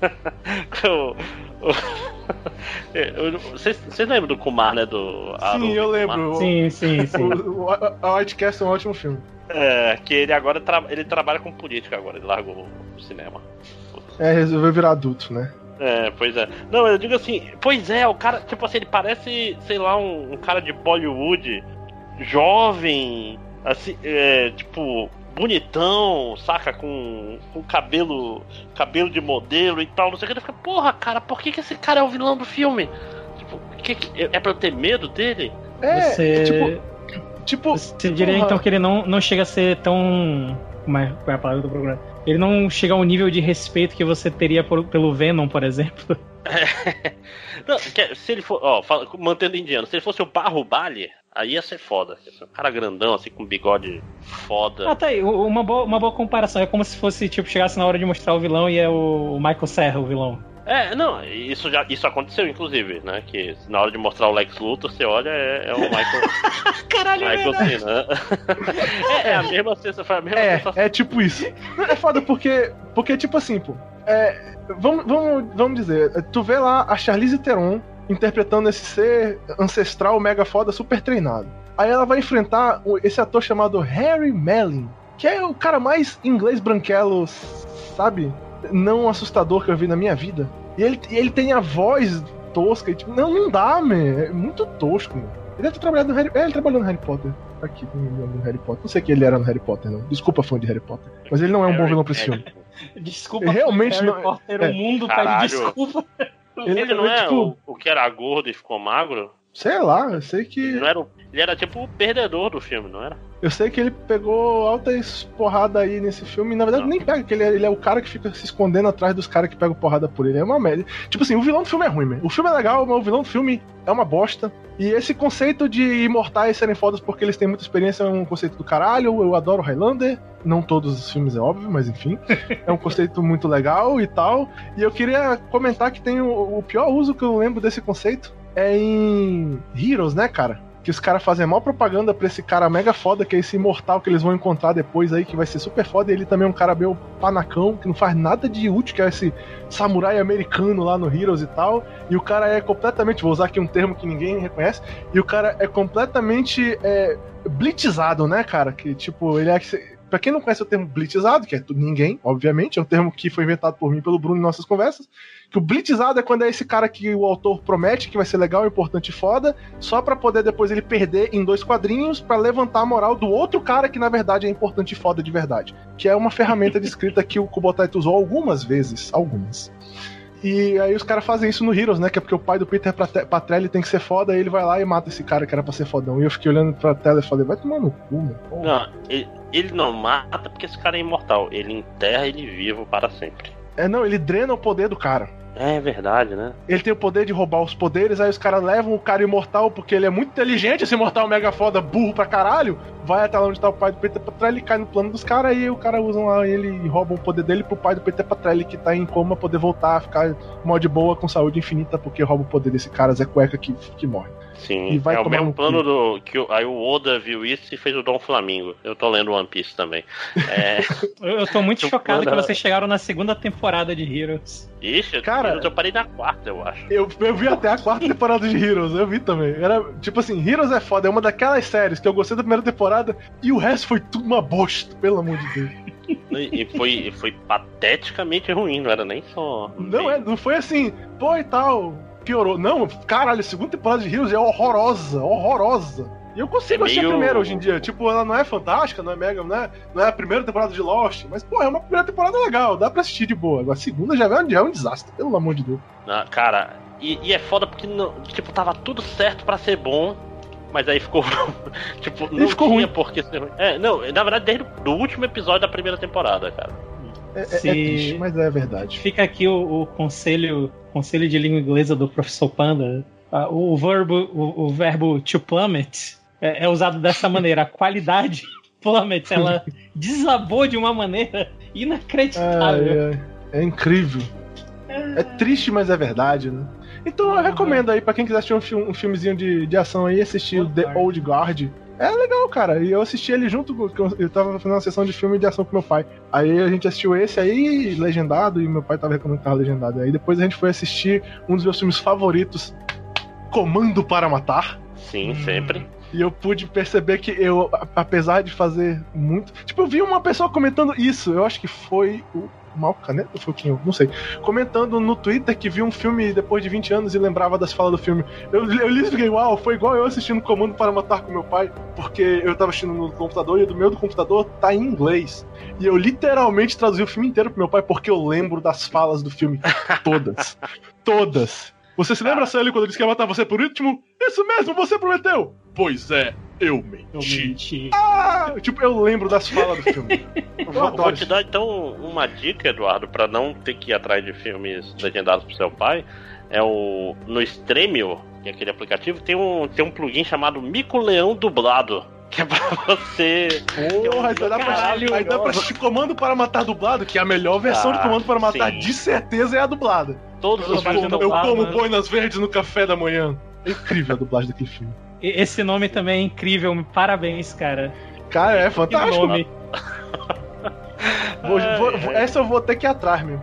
Vocês lembram do Kumar, né? Do sim, eu lembro. Sim, sim, sim. O, o, a Outcast é um ótimo filme. É, que ele agora tra ele trabalha com política agora, ele largou o cinema. É, resolveu virar adulto, né? É, pois é. Não, eu digo assim, pois é, o cara, tipo assim, ele parece, sei lá, um, um cara de Bollywood, jovem, assim, é, tipo, bonitão, saca? Com, com cabelo cabelo de modelo e tal, não sei o que. Eu fico, porra, cara, por que, que esse cara é o vilão do filme? Tipo, que, que, é pra eu ter medo dele? É, Você... tipo. Tipo. Você diria porra. então que ele não, não chega a ser tão. Como é, qual é a palavra do programa? Ele não chega ao nível de respeito que você teria por, pelo Venom, por exemplo. É. Não, se ele for, ó, mantendo indiano, se ele fosse o Barro Bali, aí ia ser foda. Um cara grandão, assim, com bigode foda. Ah, tá aí, uma boa, uma boa comparação. É como se fosse, tipo, chegasse na hora de mostrar o vilão e é o Michael Serra o vilão. É, não, isso já isso aconteceu, inclusive, né? Que na hora de mostrar o Lex Luthor, você olha, é, é o Michael. Caralho, é Michael é Cena. é, é, a mesma sensação, a mesma é, sensação. É tipo isso. É foda porque, porque tipo assim, pô. É, vamos, vamos, vamos dizer, tu vê lá a Charlize Theron interpretando esse ser ancestral mega foda, super treinado. Aí ela vai enfrentar esse ator chamado Harry Melling, que é o cara mais inglês branquelo, sabe? não assustador que eu vi na minha vida. E ele, ele tem a voz tosca e tipo, não, não dá, man. É muito tosco, man. Ele deve ter trabalhado no Harry É, ele trabalhou no Harry Potter. Aqui, no Harry Potter. Não sei que ele era no Harry Potter, não. Desculpa, fã de Harry Potter. Mas ele não é um bom vilão pra esse filme. Desculpa, realmente Harry não. Potter, é. o mundo Caralho. pede desculpa. Ele, ele não é tipo... o, o que era gordo e ficou magro? Sei lá, eu sei que. Não era, ele era tipo o perdedor do filme, não era? Eu sei que ele pegou altas porrada aí nesse filme, na verdade não. nem pega, porque ele é, ele é, o cara que fica se escondendo atrás dos caras que pegam porrada por ele. É uma merda. Tipo assim, o vilão do filme é ruim, man. O filme é legal, mas o vilão do filme é uma bosta. E esse conceito de imortais serem fodas porque eles têm muita experiência é um conceito do caralho. Eu adoro Highlander. Não todos os filmes é óbvio, mas enfim. é um conceito muito legal e tal. E eu queria comentar que tem o, o pior uso que eu lembro desse conceito é em Heroes, né, cara? Que os caras fazem a maior propaganda pra esse cara mega foda, que é esse imortal que eles vão encontrar depois aí, que vai ser super foda, e ele também é um cara meio panacão, que não faz nada de útil, que é esse samurai americano lá no Heroes e tal, e o cara é completamente, vou usar aqui um termo que ninguém reconhece, e o cara é completamente é, blitzado, né, cara? Que tipo, ele é Pra quem não conhece o termo blitzado, que é ninguém, obviamente, é um termo que foi inventado por mim pelo Bruno em nossas conversas, que o blitzado é quando é esse cara que o autor promete que vai ser legal, importante e foda, só para poder depois ele perder em dois quadrinhos para levantar a moral do outro cara que na verdade é importante e foda de verdade. Que é uma ferramenta de escrita que o Kubotaito usou algumas vezes, algumas. E aí os caras fazem isso no Heroes, né? Que é porque o pai do Peter Patrelli tem que ser foda, aí ele vai lá e mata esse cara que era pra ser fodão. E eu fiquei olhando pra tela e falei, vai tomar no cu, mano. Não, ele, ele não mata porque esse cara é imortal. Ele enterra ele vivo para sempre. É, não, ele drena o poder do cara. É verdade, né? Ele tem o poder de roubar os poderes, aí os caras levam o cara imortal porque ele é muito inteligente, esse imortal mega foda, burro pra caralho. Vai até lá onde tá o pai do Peter Patrelli, cai no plano dos caras, e o cara usa lá ele e rouba o poder dele pro pai do Peter Patrelli, que tá em coma, poder voltar a ficar mó de boa com saúde infinita, porque rouba o poder desse cara, Zé Cueca, que, que morre. Sim, e vai é o mesmo plano do. que Aí o Oda viu isso e fez o Dom Flamingo. Eu tô lendo One Piece também. É... eu, eu tô muito chocado que vocês chegaram na segunda temporada de Heroes. Ixi, cara, Heroes eu parei na quarta, eu acho. Eu, eu vi até a quarta temporada de Heroes, eu vi também. Era tipo assim, Heroes é foda, é uma daquelas séries que eu gostei da primeira temporada e o resto foi tudo uma bosta, pelo amor de Deus. E foi, foi pateticamente ruim, não era nem só. Não, é, não foi assim, pô e tal, piorou. Não, caralho, a segunda temporada de Heroes é horrorosa, horrorosa. E eu consigo é assistir meio... a primeira hoje em dia. Tipo, ela não é fantástica, não é mega, não é, não é a primeira temporada de Lost, mas, pô, é uma primeira temporada legal, dá pra assistir de boa. Agora a segunda já é, já é um desastre, pelo amor de Deus. Ah, cara, e, e, é foda porque, não, tipo, tava tudo certo para ser bom, mas aí ficou. tipo, não ficou tinha ruim. por que ser ruim. É, não, na verdade, desde o último episódio da primeira temporada, cara. É, é, é triste, mas é verdade. Fica aqui o, o, conselho, conselho de língua inglesa do professor Panda. Ah, o verbo, o, o verbo to plummet é, é, usado dessa maneira. A qualidade plummet, ela desabou de uma maneira inacreditável. é incrível. É triste, mas é verdade, né? Então eu recomendo aí, pra quem quiser assistir um, filme, um filmezinho de, de ação aí, assistir The Old Guard. É legal, cara. E eu assisti ele junto com. Eu tava fazendo uma sessão de filme de ação com meu pai. Aí a gente assistiu esse aí, legendado, e meu pai tava recomendando que tava legendado. Aí depois a gente foi assistir um dos meus filmes favoritos, Comando para Matar. Sim, sempre. E eu pude perceber que eu, apesar de fazer muito. Tipo, eu vi uma pessoa comentando isso. Eu acho que foi o Mal Caneta foi o Kim? Não sei. Comentando no Twitter que viu um filme depois de 20 anos e lembrava das falas do filme. Eu, eu li e fiquei, uau, foi igual eu assistindo Comando para Matar com meu pai, porque eu tava assistindo no computador e do meu do computador tá em inglês. E eu literalmente traduzi o filme inteiro pro meu pai porque eu lembro das falas do filme. Todas. Todas. Você se lembra, Sally, quando ele disse que ia matar você por último? Isso mesmo, você prometeu! Pois é, eu menti. Eu menti. Ah, tipo, eu lembro das falas do filme. vou, vou te dar então uma dica, Eduardo, para não ter que ir atrás de filmes legendados pro seu pai. É o. No Stremio, que é aquele aplicativo, tem um, tem um plugin chamado Mico Leão Dublado. Que é pra você. Porra, então dá pra, aí dá pra assistir Comando para Matar dublado, que é a melhor versão ah, de Comando para Matar, sim. de certeza, é a dublada. Todos os Eu, eu como né? boinas verdes no café da manhã. É incrível a dublagem daquele filme. Esse nome também é incrível, parabéns, cara. Cara, é fantástico. nome. vou, vou, vou, essa eu vou ter que ir atrás, meu.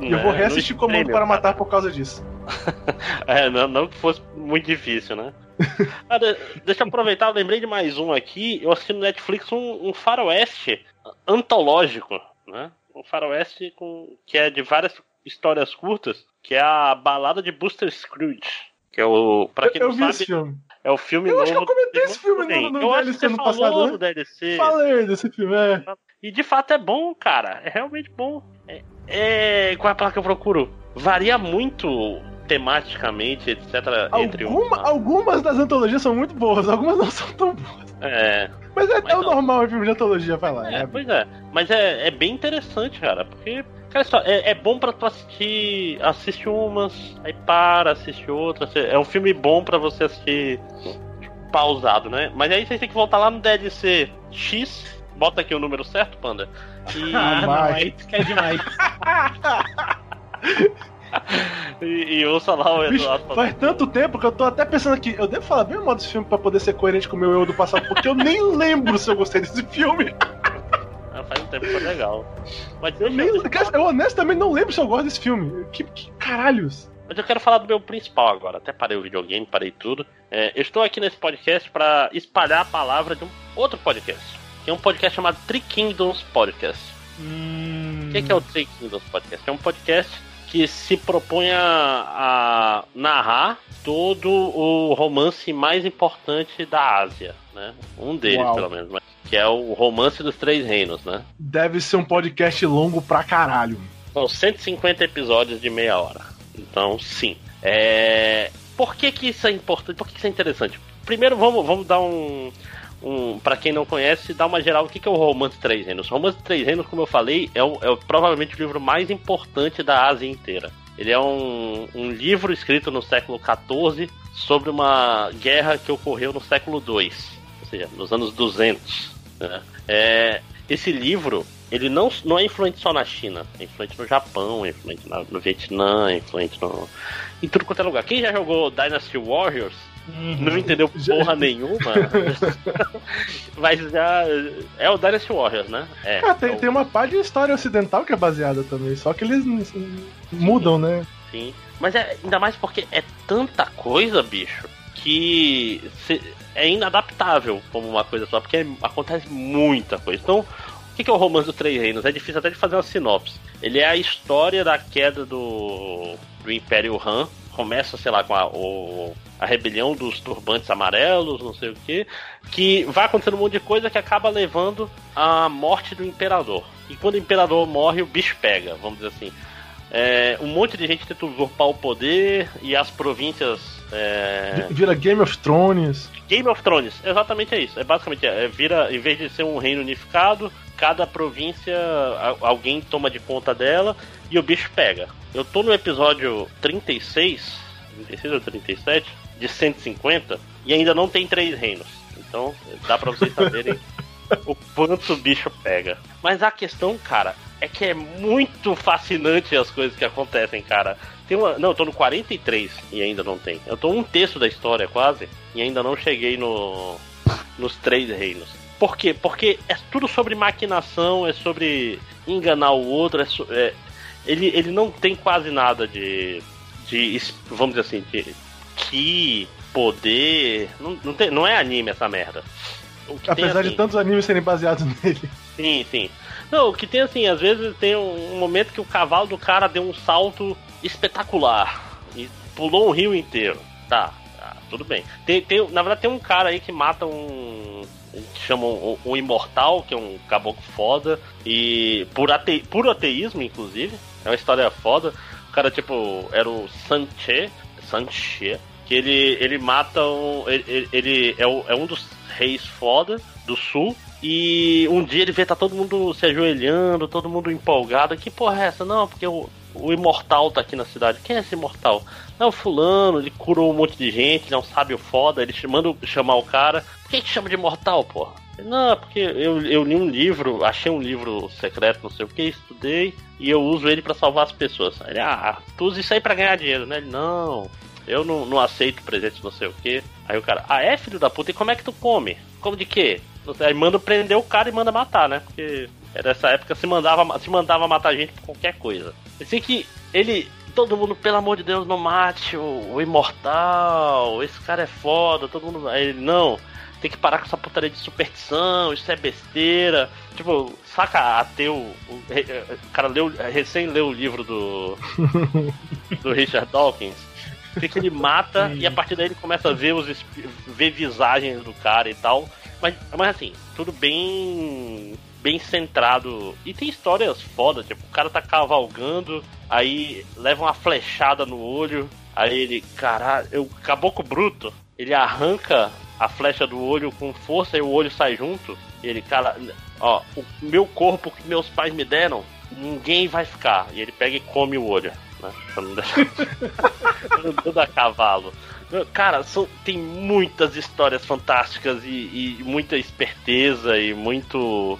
eu vou é, reassistir Comando para Matar por causa disso. é, não, não que fosse muito difícil, né? ah, deixa eu aproveitar, eu lembrei de mais um aqui. Eu assisti no Netflix um, um faroeste antológico, né? Um faroeste com, que é de várias histórias curtas, que é a balada de Buster Scrooge. Que é o. Pra quem eu, não eu sabe. filme. É o filme eu novo. acho que eu comentei esse filme no, no, eu DLC no passado. Né? DLC. Falei desse filme, é. E de fato é bom, cara. É realmente bom. É, é... Qual é a palavra que eu procuro? Varia muito tematicamente, etc. Alguma, um... Algumas das antologias são muito boas, algumas não são tão boas. É. Mas é, Mas é o normal, o filme de antologia, vai lá. É, é. Pois é. Mas é, é bem interessante, cara, porque Cara, só, é, é, bom pra tu assistir. Assiste umas, aí para, assiste outras. É um filme bom pra você assistir pausado, né? Mas aí vocês têm que voltar lá no DLC X. Bota aqui o número certo, Panda. E... Ah, não, aí tu quer demais. e, e ouça lá o Eduardo. Faz tanto tempo que eu tô até pensando aqui, eu devo falar bem o modo desse filme pra poder ser coerente com o meu eu do passado, porque eu nem lembro se eu gostei desse filme. Faz um tempo que foi legal. Mas eu, nem, eu... eu honestamente não lembro se eu gosto desse filme. Que, que caralhos. Mas eu quero falar do meu principal agora. Até parei o videogame, parei tudo. É, eu estou aqui nesse podcast para espalhar a palavra de um outro podcast. Que é um podcast chamado Three Kingdoms Podcast. Hum... O que é, que é o Three Kingdoms Podcast? É um podcast que se propõe a, a, narrar todo o romance mais importante da Ásia, né? Um deles, Uau. pelo menos. Mas que é o Romance dos Três Reinos, né? Deve ser um podcast longo pra caralho. São 150 episódios de meia hora. Então, sim. É... Por que, que isso é importante? Por que, que isso é interessante? Primeiro, vamos, vamos dar um. Um para quem não conhece, dar uma geral. O que, que é o Romance Três Reinos? O Romance Três Reinos, como eu falei, é, o, é provavelmente o livro mais importante da Ásia inteira. Ele é um, um livro escrito no século XIV sobre uma guerra que ocorreu no século II, ou seja, nos anos 200. Né? É, esse livro, ele não, não é influente só na China, é influente no Japão, é influente no Vietnã, é influente no, em tudo quanto é lugar. Quem já jogou Dynasty Warriors Uhum. Não entendeu porra nenhuma. mas já. É o Dynasty Warriors, né? É. Ah, tem, é o... tem uma parte de história ocidental que é baseada também, só que eles mudam, né? Sim. Mas é ainda mais porque é tanta coisa, bicho, que é inadaptável como uma coisa só, porque acontece muita coisa. Então, o que é o Romance dos Três Reinos? É difícil até de fazer uma sinopse. Ele é a história da queda do, do Império Han. Começa, sei lá, com a, o, a rebelião dos turbantes amarelos, não sei o que, que vai acontecendo um monte de coisa que acaba levando à morte do imperador. E quando o imperador morre, o bicho pega, vamos dizer assim. É, um monte de gente tenta usurpar o poder e as províncias é... Vira Game of Thrones. Game of Thrones, exatamente é isso. É basicamente, é, vira, em vez de ser um reino unificado, cada província, alguém toma de conta dela e o bicho pega. Eu tô no episódio 36, 36 ou 37, de 150, e ainda não tem três reinos. Então, dá pra vocês saberem o quanto o bicho pega. Mas a questão, cara, é que é muito fascinante as coisas que acontecem, cara. Tem uma. Não, eu tô no 43 e ainda não tem. Eu tô um terço da história quase e ainda não cheguei no. nos três reinos. Por quê? Porque é tudo sobre maquinação, é sobre enganar o outro, é, é, ele, ele não tem quase nada de. de vamos dizer assim, de que poder. Não, não, tem, não é anime essa merda. Apesar assim, de tantos animes serem baseados nele. Sim, sim. Não, o que tem assim, às vezes tem um, um momento que o cavalo do cara deu um salto espetacular e pulou um rio inteiro. Tá, tá tudo bem. Tem, tem, na verdade, tem um cara aí que mata um. Chamam um, um, imortal, que é um caboclo foda, e por, ate, ateísmo, inclusive. É uma história foda. O cara, tipo, era o Sanche. Sanche. Que ele, ele mata um. Ele, ele é, o, é um dos reis foda do sul. E um dia ele vê tá todo mundo se ajoelhando, todo mundo empolgado. Que porra é essa? Não, porque o, o imortal tá aqui na cidade. Quem é esse imortal? Não, o fulano, ele curou um monte de gente, ele é um sábio foda, ele manda chamar o cara. Por que te chama de imortal, porra? Não, porque eu, eu li um livro, achei um livro secreto, não sei o que, estudei, e eu uso ele para salvar as pessoas. Ele, ah, tu usa isso aí pra ganhar dinheiro, né? Ele, não, eu não, não aceito presente, não sei o que. Aí o cara, ah, é filho da puta, e como é que tu come? Come de quê? Aí manda prender o cara e manda matar, né? Porque era essa época se mandava, se mandava matar gente por qualquer coisa. Eu sei que ele. Todo mundo, pelo amor de Deus, não mate o, o imortal. Esse cara é foda. Todo mundo. Aí ele, não tem que parar com essa putaria de superstição, isso é besteira. Tipo, saca ateu. O, o cara leu, recém leu o livro do. do Richard Dawkins. que ele mata Sim. e a partir daí ele começa a ver os ver visagens do cara e tal. Mas, mas assim, tudo bem bem centrado. E tem histórias foda, tipo, o cara tá cavalgando, aí leva uma flechada no olho, aí ele, caralho, o caboclo bruto, ele arranca a flecha do olho com força e o olho sai junto. E ele, cara, ó, o meu corpo que meus pais me deram, ninguém vai ficar. E ele pega e come o olho, né? Pra não deixar. Tudo a cavalo. Cara, são, tem muitas histórias fantásticas e, e muita esperteza e muito.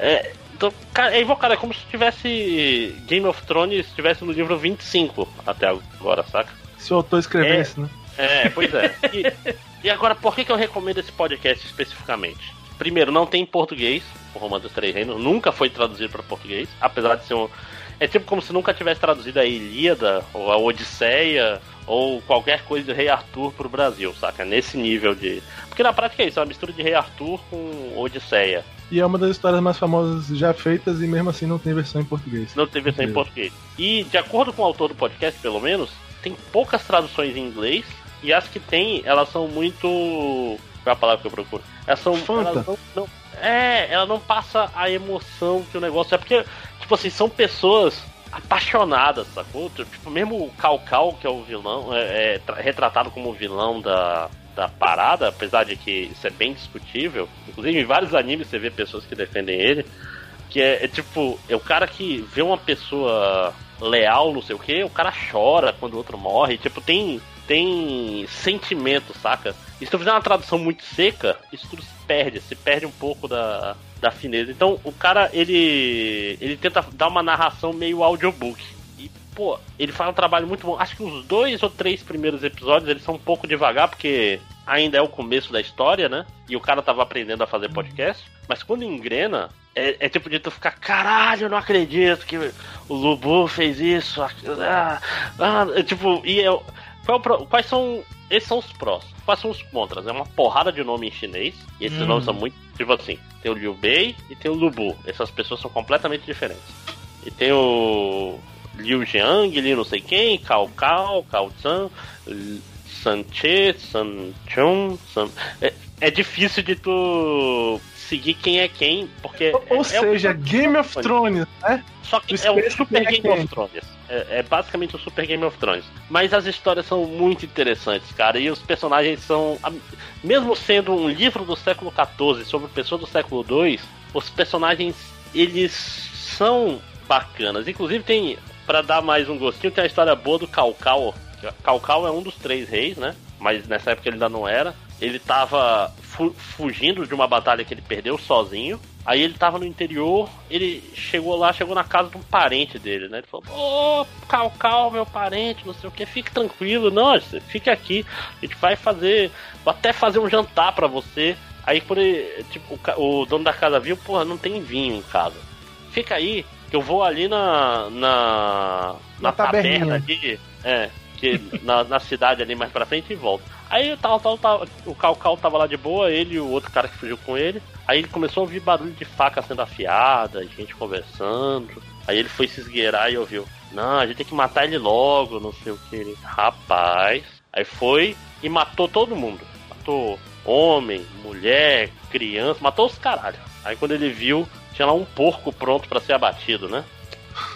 É, então, cara, é invocado, é como se tivesse Game of Thrones estivesse no livro 25 até agora, saca? Se o autor escrevesse, é, né? É, pois é. E, e, agora, por que, que eu recomendo esse podcast especificamente? Primeiro, não tem em português, o Romano dos Três Reinos, nunca foi traduzido para português, apesar de ser um. É tipo como se nunca tivesse traduzido a Ilíada, ou a Odisseia, ou qualquer coisa do Rei Arthur pro Brasil, saca? Nesse nível de. Porque na prática é isso, é uma mistura de Rei Arthur com Odisseia. E é uma das histórias mais famosas já feitas e mesmo assim não tem versão em português. Não tem versão em português. E de acordo com o autor do podcast, pelo menos, tem poucas traduções em inglês e as que tem, elas são muito. Qual é a palavra que eu procuro? Elas são. Elas não, não, é, ela não passa a emoção que o negócio é. Porque, tipo assim, são pessoas apaixonadas, sacou? Tipo, mesmo o Calcal, que é o vilão, é, é retratado como o vilão da, da parada, apesar de que isso é bem discutível. Inclusive, em vários animes você vê pessoas que defendem ele. Que é, é tipo, é o cara que vê uma pessoa leal, não sei o que, o cara chora quando o outro morre. Tipo, tem tem sentimento, saca? E se tu fizer uma tradução muito seca, isso tudo se perde, se perde um pouco da, da fineza. Então o cara, ele. ele tenta dar uma narração meio audiobook. Pô, ele faz um trabalho muito bom. Acho que os dois ou três primeiros episódios eles são um pouco devagar, porque ainda é o começo da história, né? E o cara tava aprendendo a fazer podcast. Mas quando engrena, é, é, tipo de tu ficar, caralho, eu não acredito que o Lubu fez isso. Ah, ah, é, tipo, e eu, qual, quais são. Esses são os prós. Quais são os contras? É uma porrada de nome em chinês. E esses hum. nomes são muito. Tipo assim, tem o Liu Bei e tem o Lubu. Essas pessoas são completamente diferentes. E tem o Liu Jiang, Liu não sei quem, Cao Cao, Cao Zhan, San Che, San Chun, San... É, é difícil de tu seguir quem é quem, porque. Ou é, seja, é Game of Thrones, né? Só que é o Super Game of Thrones. É, é, basicamente o Super Game of Thrones. Mas as histórias são muito interessantes, cara. E os personagens são. Mesmo sendo um livro do século XIV sobre pessoas do século II, os personagens eles são bacanas. Inclusive tem, para dar mais um gostinho, tem a história boa do Calcal. Calcal é um dos três reis, né? Mas nessa época ele ainda não era. Ele tava fu fugindo de uma batalha que ele perdeu sozinho. Aí ele tava no interior, ele chegou lá, chegou na casa de um parente dele, né? Ele falou, ô, oh, Cal Cal, meu parente, não sei o que, fique tranquilo, não, fique aqui, a gente vai fazer, vou até fazer um jantar para você. Aí por tipo, o, o, dono da casa viu, porra, não tem vinho em casa. Fica aí, que eu vou ali na. na. na, na taberna ali. É, que na, na cidade ali mais pra frente e volto. Aí tal, tal, tal, o Calcal tava lá de boa, ele e o outro cara que fugiu com ele. Aí ele começou a ouvir barulho de faca sendo afiada, gente conversando. Aí ele foi se esgueirar e ouviu: Não, a gente tem que matar ele logo, não sei o que. Rapaz. Aí foi e matou todo mundo. Matou homem, mulher, criança, matou os caralho. Aí quando ele viu, tinha lá um porco pronto para ser abatido, né?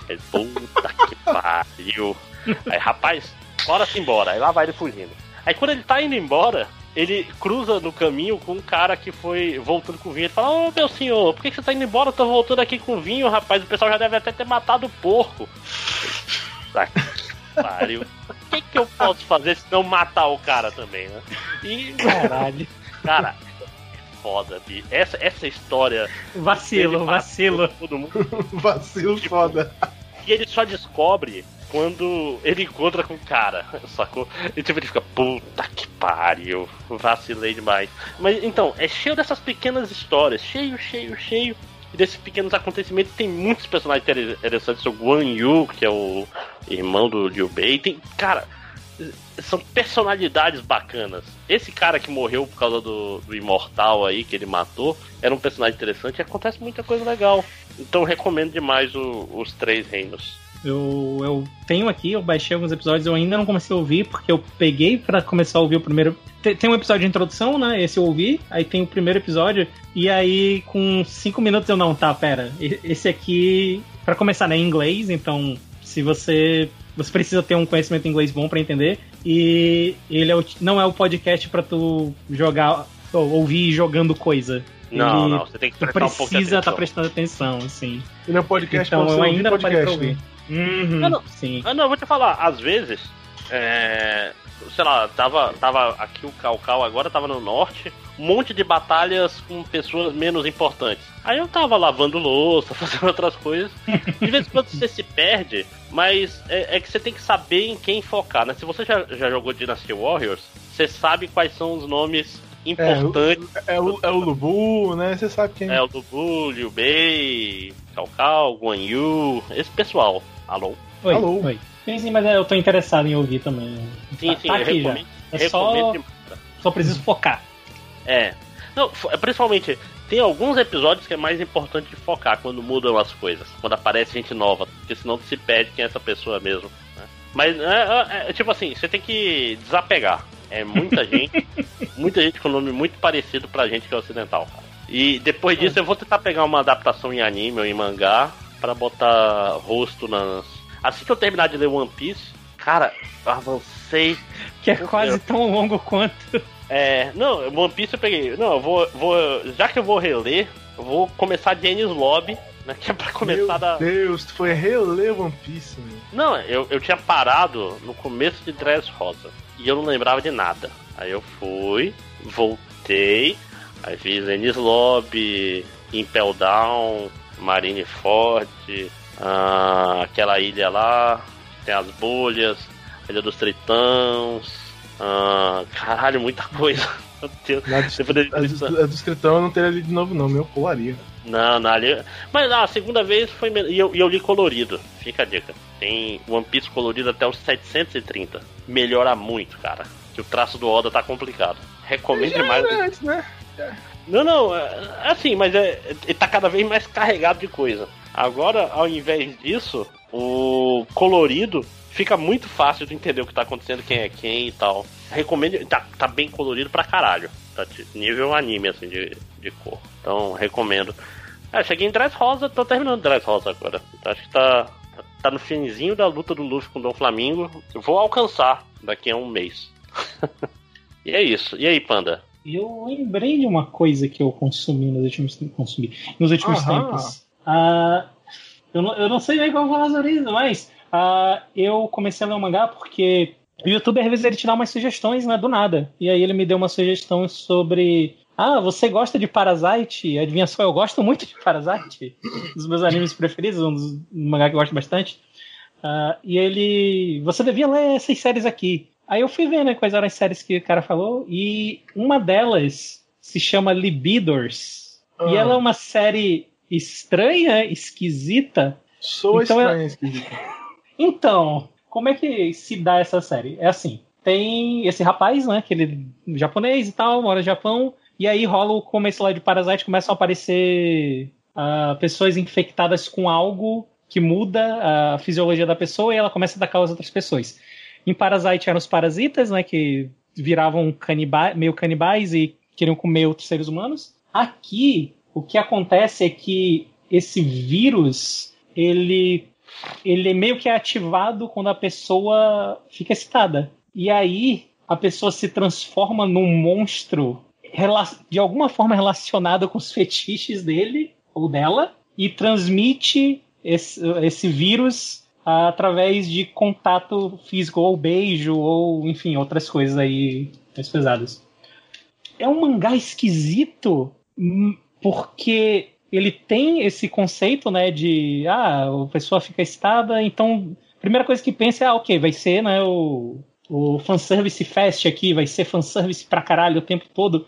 Aí, puta que pariu. Aí, rapaz, bora-se embora. Aí lá vai ele fugindo. Aí quando ele tá indo embora, ele cruza no caminho com um cara que foi voltando com vinho. Ele fala: Ô oh, meu senhor, por que você tá indo embora? Eu tô voltando aqui com vinho, rapaz. O pessoal já deve até ter matado o porco. Tá pariu. O que, que eu posso fazer se não matar o cara também, né? E. Caralho. Cara, foda, bicho. Essa, essa história. Vacilo, vacilo. Todo mundo. vacilo tipo, foda. E ele só descobre quando ele encontra com o cara, sacou? E tipo, ele fica, puta que pariu, vacilei demais. Mas então, é cheio dessas pequenas histórias, cheio, cheio, cheio desses pequenos acontecimentos. Tem muitos personagens interessantes, o Guan Yu, que é o irmão do Liu Bei, tem, cara, são personalidades bacanas. Esse cara que morreu por causa do, do Imortal aí, que ele matou, era um personagem interessante e acontece muita coisa legal. Então recomendo demais o, os Três Reinos. Eu, eu tenho aqui, eu baixei alguns episódios, eu ainda não comecei a ouvir, porque eu peguei para começar a ouvir o primeiro. Tem, tem, um episódio de introdução, né? Esse eu ouvi, aí tem o primeiro episódio, e aí com cinco minutos eu não, tá, pera. Esse aqui, para começar, né, em inglês, então se você. Você precisa ter um conhecimento em inglês bom para entender. E ele é o, não é o podcast para tu jogar, ou ouvir jogando coisa. Não, ele, não, você tem que prestar um precisa estar tá prestando atenção, assim. Ele é um podcast então, eu ainda podcast, não parei pra ouvir. Né? Uhum, não, sim. Ah, não, eu vou te falar, às vezes, é, sei lá, tava, tava aqui o Calcal agora, tava no norte, um monte de batalhas com pessoas menos importantes. Aí eu tava lavando louça, fazendo outras coisas. De vez em quando você se perde, mas é, é, que você tem que saber em quem focar, né? Se você já, já jogou Dynasty Warriors, você sabe quais são os nomes importantes. É, o, é o Lubu, né? Você sabe quem é. o Lubu, Liu Bei, Calcal, Guan Yu, esse pessoal. Alô? Oi, Alô? Oi. Sim, sim, mas eu tô interessado em ouvir também. Sim, tá, sim, tá aqui já. É só, só preciso focar. É. Não, principalmente, tem alguns episódios que é mais importante focar quando mudam as coisas, quando aparece gente nova, porque senão se perde quem é essa pessoa mesmo. Né? Mas, é, é, é, tipo assim, você tem que desapegar. É muita gente, muita gente com nome muito parecido pra gente que é ocidental, cara. E depois disso eu vou tentar pegar uma adaptação em anime ou em mangá para botar rosto nas. Assim que eu terminar de ler One Piece, cara, avancei. Que é quase tão longo quanto. É, não, One Piece eu peguei. Não, eu vou, vou. Já que eu vou reler, eu vou começar de Ennis Lobby, né? Que é pra começar Meu da. Deus, tu foi reler One Piece, meu. Não, eu, eu tinha parado no começo de Dress Rosa. E eu não lembrava de nada. Aí eu fui, voltei, aí fiz Ennis Lobby, Impel Down, Marineford, ah, aquela ilha lá, tem as bolhas, a Ilha dos Tritãos, ah, caralho, muita coisa. Meu Deus. A, a, dos Tritão eu não teria lido de novo, não, meu pularia. Não, não, ali. Mas ah, a segunda vez foi. E eu, eu li colorido, fica a dica. Tem One Piece colorido até os 730. Melhora muito, cara. Que o traço do Oda tá complicado. Recomendo demais. Antes, né? Não, não, é, é assim, mas é, ele tá cada vez mais carregado de coisa. Agora, ao invés disso, o colorido fica muito fácil de entender o que tá acontecendo, quem é quem e tal. Recomendo, tá, tá bem colorido pra caralho. Tá nível anime, assim, de, de cor. Então, recomendo. É, cheguei em Dress Rosa, tô terminando Dress Rosa agora. Acho que tá, tá no finzinho da luta do Luffy com o Dom Flamingo. Vou alcançar daqui a um mês. e é isso. E aí, Panda? Eu lembrei de uma coisa que eu consumi nos últimos, consumi, nos últimos tempos. Uh, eu, não, eu não sei nem qual falar sobre isso, mas uh, eu comecei a ler um mangá porque o YouTube às vezes ele te dá umas sugestões, né, do nada. E aí ele me deu uma sugestão sobre ah, você gosta de Parasite? Adivinha só, eu gosto muito de Parasite. Um dos meus animes preferidos, um dos um mangá que eu gosto bastante. Uh, e ele. Você devia ler essas séries aqui. Aí eu fui ver, né, quais eram as séries que o cara falou, e uma delas se chama Libidors. Ah. E ela é uma série estranha, esquisita. Sou então estranha, é... esquisita. então, como é que se dá essa série? É assim, tem esse rapaz, né? Que ele é japonês e tal, mora no Japão. E aí rola o começo lá de Parasite, começam a aparecer uh, pessoas infectadas com algo que muda a fisiologia da pessoa e ela começa a atacar as outras pessoas. Em Parasite eram os parasitas, né? Que viravam canibais, meio canibais e queriam comer outros seres humanos. Aqui, o que acontece é que esse vírus, ele, ele é meio que é ativado quando a pessoa fica excitada. E aí, a pessoa se transforma num monstro de alguma forma relacionado com os fetiches dele ou dela e transmite esse, esse vírus através de contato físico ou beijo ou enfim outras coisas aí mais pesadas. É um mangá esquisito hum, porque ele tem esse conceito, né, de ah, a pessoa fica excitada, então a primeira coisa que pensa é, ah, ok, vai ser, né, o, o fanservice fest aqui, vai ser fanservice pra caralho o tempo todo.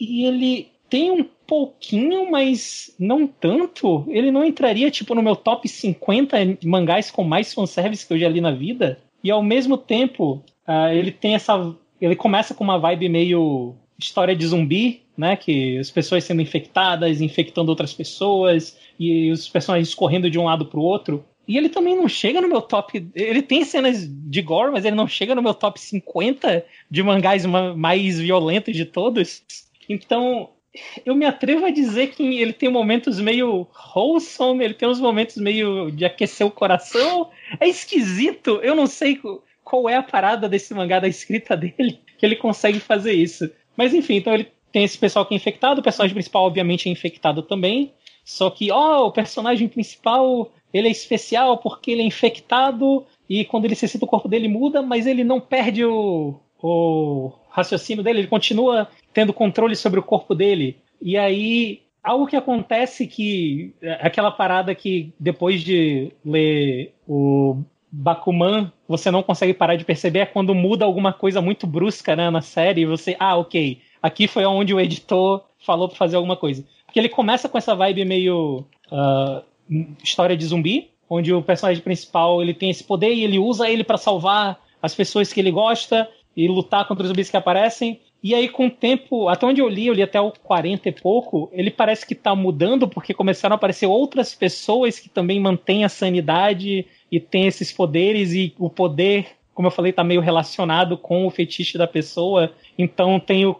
E ele tem um pouquinho, mas não tanto. Ele não entraria, tipo, no meu top 50 mangás com mais fanservice que eu já li na vida. E ao mesmo tempo, uh, ele tem essa. Ele começa com uma vibe meio história de zumbi, né? Que as pessoas sendo infectadas, infectando outras pessoas, e os personagens correndo de um lado pro outro. E ele também não chega no meu top. Ele tem cenas de gore, mas ele não chega no meu top 50 de mangás mais violentos de todos. Então, eu me atrevo a dizer que ele tem momentos meio wholesome, ele tem uns momentos meio de aquecer o coração. É esquisito, eu não sei qual é a parada desse mangá da escrita dele, que ele consegue fazer isso. Mas enfim, então ele tem esse pessoal que é infectado, o personagem principal obviamente é infectado também. Só que, ó, o personagem principal, ele é especial porque ele é infectado e quando ele se o corpo dele muda, mas ele não perde o, o raciocínio dele, ele continua tendo controle sobre o corpo dele. E aí, algo que acontece que. Aquela parada que depois de ler o Bakuman, você não consegue parar de perceber é quando muda alguma coisa muito brusca né, na série e você. Ah, ok. Aqui foi onde o editor falou para fazer alguma coisa. Porque ele começa com essa vibe meio. Uh, história de zumbi, onde o personagem principal ele tem esse poder e ele usa ele para salvar as pessoas que ele gosta e lutar contra os zumbis que aparecem. E aí, com o tempo, até onde eu li, eu li até o 40 e pouco, ele parece que tá mudando, porque começaram a aparecer outras pessoas que também mantêm a sanidade e têm esses poderes, e o poder, como eu falei, tá meio relacionado com o fetiche da pessoa. Então tem o,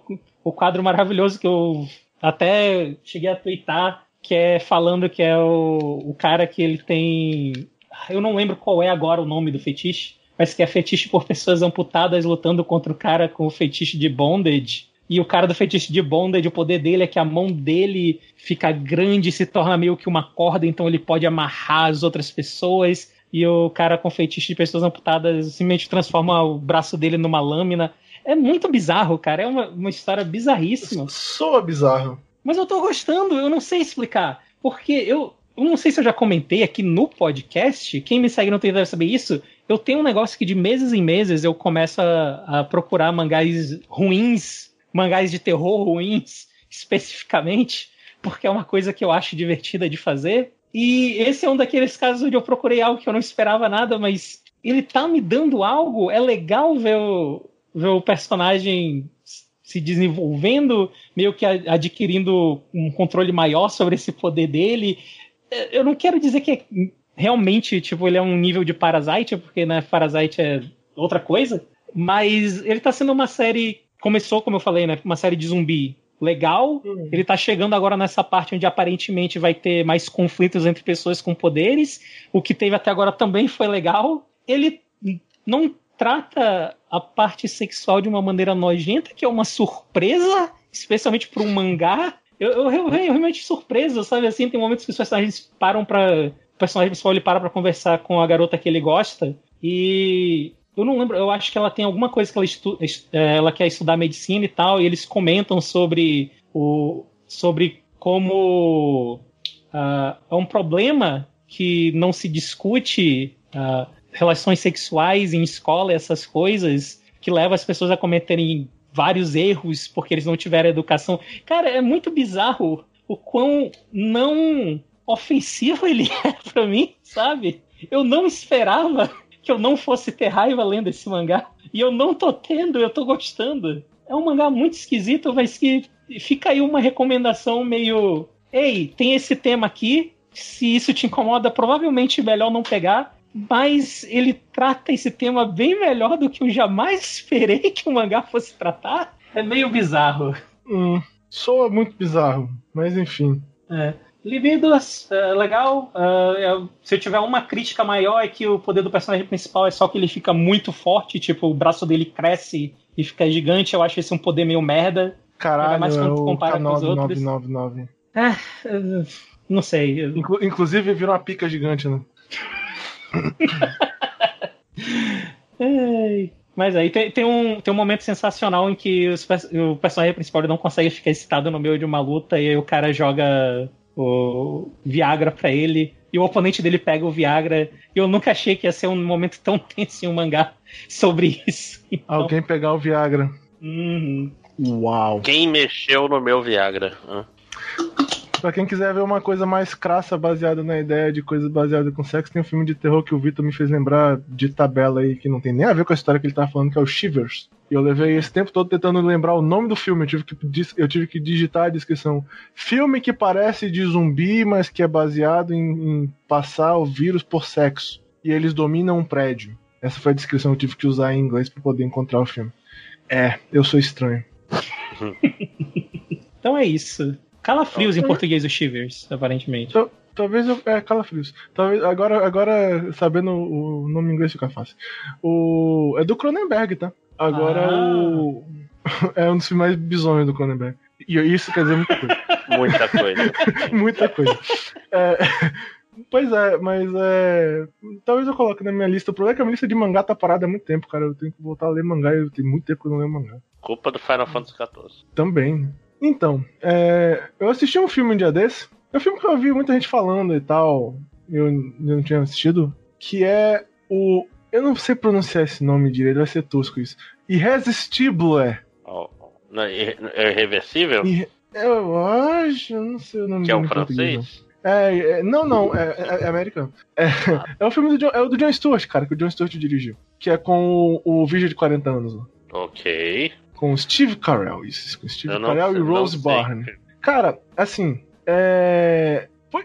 o quadro maravilhoso que eu até cheguei a twittar, que é falando que é o, o cara que ele tem. Eu não lembro qual é agora o nome do fetiche, mas que é fetiche por pessoas amputadas lutando contra o cara com o fetiche de bondage. E o cara do fetiche de bondage, o poder dele é que a mão dele fica grande e se torna meio que uma corda, então ele pode amarrar as outras pessoas. E o cara com fetiche de pessoas amputadas simplesmente transforma o braço dele numa lâmina. É muito bizarro, cara. É uma, uma história bizarríssima. Soa bizarro. Mas eu tô gostando, eu não sei explicar. Porque eu, eu não sei se eu já comentei aqui no podcast, quem me segue não tem deve saber isso, eu tenho um negócio que de meses em meses eu começo a, a procurar mangás ruins, mangás de terror ruins, especificamente, porque é uma coisa que eu acho divertida de fazer. E esse é um daqueles casos onde eu procurei algo que eu não esperava nada, mas ele tá me dando algo. É legal ver o, ver o personagem se desenvolvendo, meio que adquirindo um controle maior sobre esse poder dele. Eu não quero dizer que é realmente, tipo, ele é um nível de Parasite, porque, né, Parasite é outra coisa. Mas ele tá sendo uma série. Começou, como eu falei, né? Uma série de zumbi legal. Uhum. Ele tá chegando agora nessa parte onde aparentemente vai ter mais conflitos entre pessoas com poderes. O que teve até agora também foi legal. Ele não trata a parte sexual de uma maneira nojenta, que é uma surpresa, especialmente para um mangá. Eu, eu, eu, eu realmente surpresa, sabe? Assim, tem momentos que os personagens param para o personagem principal ele para pra conversar com a garota que ele gosta e eu não lembro, eu acho que ela tem alguma coisa que ela, estu, é, ela quer estudar medicina e tal, e eles comentam sobre o sobre como uh, é um problema que não se discute uh, relações sexuais em escola, essas coisas, que leva as pessoas a cometerem vários erros porque eles não tiveram educação. Cara, é muito bizarro o quão não ofensivo ele é para mim, sabe? Eu não esperava que eu não fosse ter raiva lendo esse mangá. E eu não tô tendo, eu tô gostando. É um mangá muito esquisito, mas que fica aí uma recomendação meio. Ei, tem esse tema aqui. Se isso te incomoda, provavelmente melhor não pegar. Mas ele trata esse tema bem melhor do que eu jamais esperei que o mangá fosse tratar. É meio bizarro. Hum, soa muito bizarro, mas enfim. É. Libidos, é, legal. É, se eu tiver uma crítica maior é que o poder do personagem principal é só que ele fica muito forte, tipo, o braço dele cresce e fica gigante. Eu acho esse um poder meio merda. Caralho, mais quando é compara com os outros. 999. É, não sei. Inclu inclusive virou uma pica gigante, né? Mas aí tem, tem, um, tem um momento sensacional em que os, o personagem principal não consegue ficar excitado no meio de uma luta e aí o cara joga o Viagra pra ele e o oponente dele pega o Viagra. E eu nunca achei que ia ser um momento tão tenso em um mangá sobre isso. Então... Alguém pegar o Viagra. Uhum. Uau. Quem mexeu no meu Viagra? Hã? Pra quem quiser ver uma coisa mais crassa baseada na ideia de coisa baseada com sexo, tem um filme de terror que o Vitor me fez lembrar de tabela aí que não tem nem a ver com a história que ele tava falando, que é o Shivers. E eu levei esse tempo todo tentando lembrar o nome do filme. Eu tive que, eu tive que digitar a descrição. Filme que parece de zumbi, mas que é baseado em, em passar o vírus por sexo. E eles dominam um prédio. Essa foi a descrição que eu tive que usar em inglês para poder encontrar o filme. É, eu sou estranho. então é isso. Calafrios em português, o Shivers, aparentemente. talvez eu. É, Calafrios. Talvez, agora, agora, sabendo o nome em inglês fica fácil. O, é do Cronenberg, tá? Agora ah. o. É um dos filmes mais bizonhos do Cronenberg. E isso quer dizer muita coisa. muita coisa. muita coisa. É, pois é, mas é. Talvez eu coloque na minha lista. O problema é que a minha lista de mangá tá parada há muito tempo, cara. Eu tenho que voltar a ler mangá. Eu tenho muito tempo que eu não leio mangá. Culpa do Final Fantasy XIV. Também. Então, é, eu assisti um filme um dia desse. É um filme que eu ouvi muita gente falando e tal. Eu, eu não tinha assistido. Que é o. Eu não sei pronunciar esse nome direito, vai ser tosco isso. Irresistible. Oh, é, é irreversível? Eu acho, eu não sei o nome Que é o francês? É, é, não, não, é, é, é americano. É, ah. é o filme do John, é o do John Stewart, cara, que o John Stewart dirigiu. Que é com o, o Vídeo de 40 anos. Ok com Steve Carell, isso, com Steve Carell e Rose Byrne. Cara, assim, é... Foi...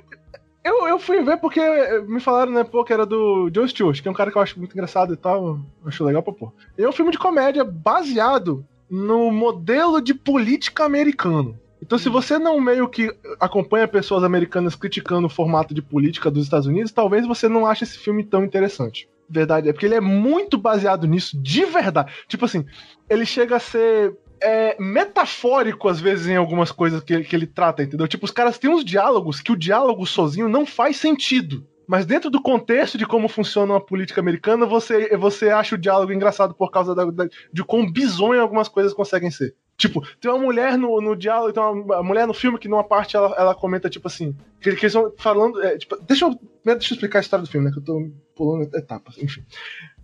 Eu, eu fui ver porque me falaram, né, pô, que era do Joe Stewart, que é um cara que eu acho muito engraçado e tal, acho legal pra pôr. E é um filme de comédia baseado no modelo de política americano. Então, se você não meio que acompanha pessoas americanas criticando o formato de política dos Estados Unidos, talvez você não ache esse filme tão interessante. Verdade, é porque ele é muito baseado nisso, de verdade. Tipo assim, ele chega a ser é, metafórico, às vezes, em algumas coisas que, que ele trata, entendeu? Tipo, os caras têm uns diálogos que o diálogo sozinho não faz sentido. Mas dentro do contexto de como funciona a política americana, você, você acha o diálogo engraçado por causa da, da, de quão bizonho algumas coisas conseguem ser. Tipo, tem uma mulher no, no diálogo, tem uma, mulher no filme que numa parte ela, ela comenta, tipo assim, que, que eles estão falando. É, tipo, deixa, eu, deixa eu explicar a história do filme, né? Que eu tô pulando etapas, enfim.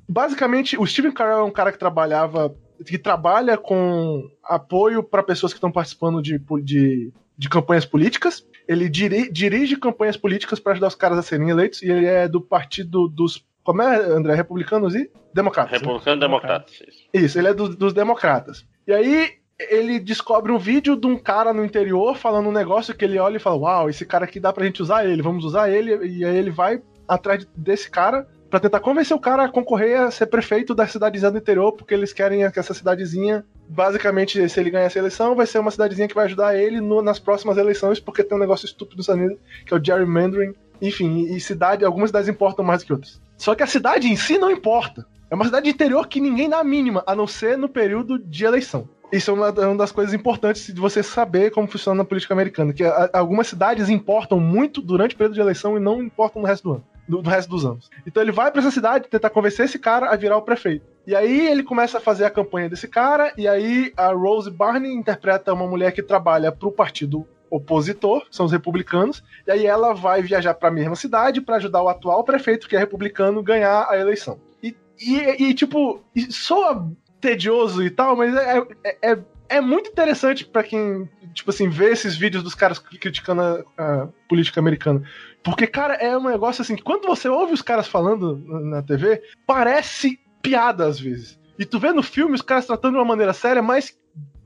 Basicamente, o Steven Carell é um cara que trabalhava. que trabalha com apoio para pessoas que estão participando de, de, de campanhas políticas. Ele diri, dirige campanhas políticas para ajudar os caras a serem eleitos, e ele é do partido dos como é, André? Republicanos e democratas. Republicanos e democratas. Isso, ele é do, dos democratas. E aí, ele descobre um vídeo de um cara no interior falando um negócio que ele olha e fala: Uau, esse cara aqui dá pra gente usar ele, vamos usar ele. E aí ele vai atrás desse cara para tentar convencer o cara a concorrer a ser prefeito da cidadezinha do interior, porque eles querem que essa cidadezinha, basicamente, se ele ganhar essa eleição, vai ser uma cidadezinha que vai ajudar ele no, nas próximas eleições, porque tem um negócio estúpido nos Estados Unidos, que é o gerrymandering. Enfim, e cidade, algumas cidades importam mais que outras. Só que a cidade em si não importa. É uma cidade interior que ninguém dá a mínima, a não ser no período de eleição. Isso é uma, é uma, das coisas importantes de você saber como funciona a política americana, que a, algumas cidades importam muito durante o período de eleição e não importam no resto do ano, do, do resto dos anos. Então ele vai para essa cidade tentar convencer esse cara a virar o prefeito. E aí ele começa a fazer a campanha desse cara, e aí a Rose Barney interpreta uma mulher que trabalha pro partido opositor, são os republicanos, e aí ela vai viajar para a mesma cidade para ajudar o atual prefeito, que é republicano, ganhar a eleição. E, e, e tipo, soa tedioso e tal, mas é, é, é é muito interessante para quem, tipo assim, vê esses vídeos dos caras criticando a, a, política americana. Porque, cara, é um negócio assim, que quando você ouve os caras falando na TV, parece piada às vezes. E tu vê no filme os caras tratando de uma maneira séria, mas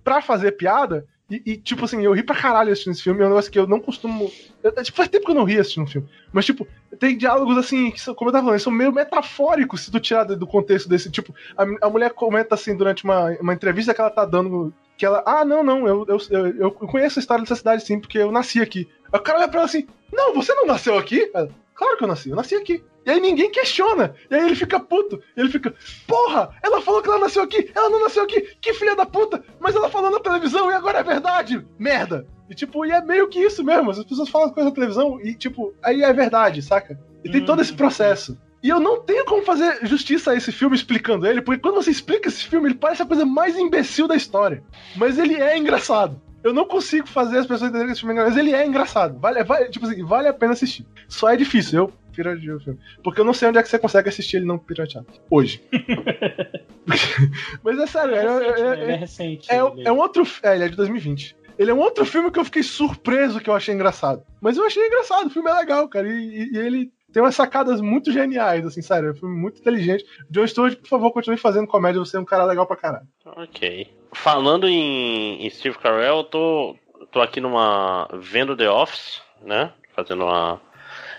pra fazer piada, e, e, tipo assim, eu ri pra caralho assistindo esse filme, é um negócio que eu não costumo. Eu, tipo, faz tempo que eu não ri assistindo um filme. Mas, tipo, tem diálogos assim, que são, como eu tava falando, são meio metafóricos se tu tirar do contexto desse. Tipo, a, a mulher comenta assim durante uma, uma entrevista que ela tá dando. Que ela, ah, não, não, eu, eu, eu, eu conheço a história dessa cidade sim, porque eu nasci aqui. Aí o cara olha pra ela assim, não, você não nasceu aqui? Ela, claro que eu nasci, eu nasci aqui. E aí ninguém questiona. E aí ele fica puto. Ele fica, porra, ela falou que ela nasceu aqui, ela não nasceu aqui, que filha da puta, mas ela falou na televisão e agora é verdade. Merda. E tipo, e é meio que isso mesmo. As pessoas falam coisas na televisão e tipo, aí é verdade, saca? E tem todo esse uhum. processo. E eu não tenho como fazer justiça a esse filme explicando ele, porque quando você explica esse filme, ele parece a coisa mais imbecil da história. Mas ele é engraçado. Eu não consigo fazer as pessoas entenderem que esse filme é engraçado, mas ele é engraçado. Vale, vale, tipo assim, vale a pena assistir. Só é difícil. Eu pirateei o filme. Porque eu não sei onde é que você consegue assistir ele não pirateado. Hoje. Mas é sério, é, recente, é, é, é, recente. É, é, um outro. É, ele é de 2020. Ele é um outro filme que eu fiquei surpreso que eu achei engraçado. Mas eu achei engraçado, o filme é legal, cara. E, e, e ele tem umas sacadas muito geniais, assim, sério. É um filme muito inteligente. John Stewart, por favor, continue fazendo comédia, você é um cara legal pra caralho. Ok. Falando em, em Steve Carell, eu tô, tô aqui numa. vendo The Office, né? Fazendo uma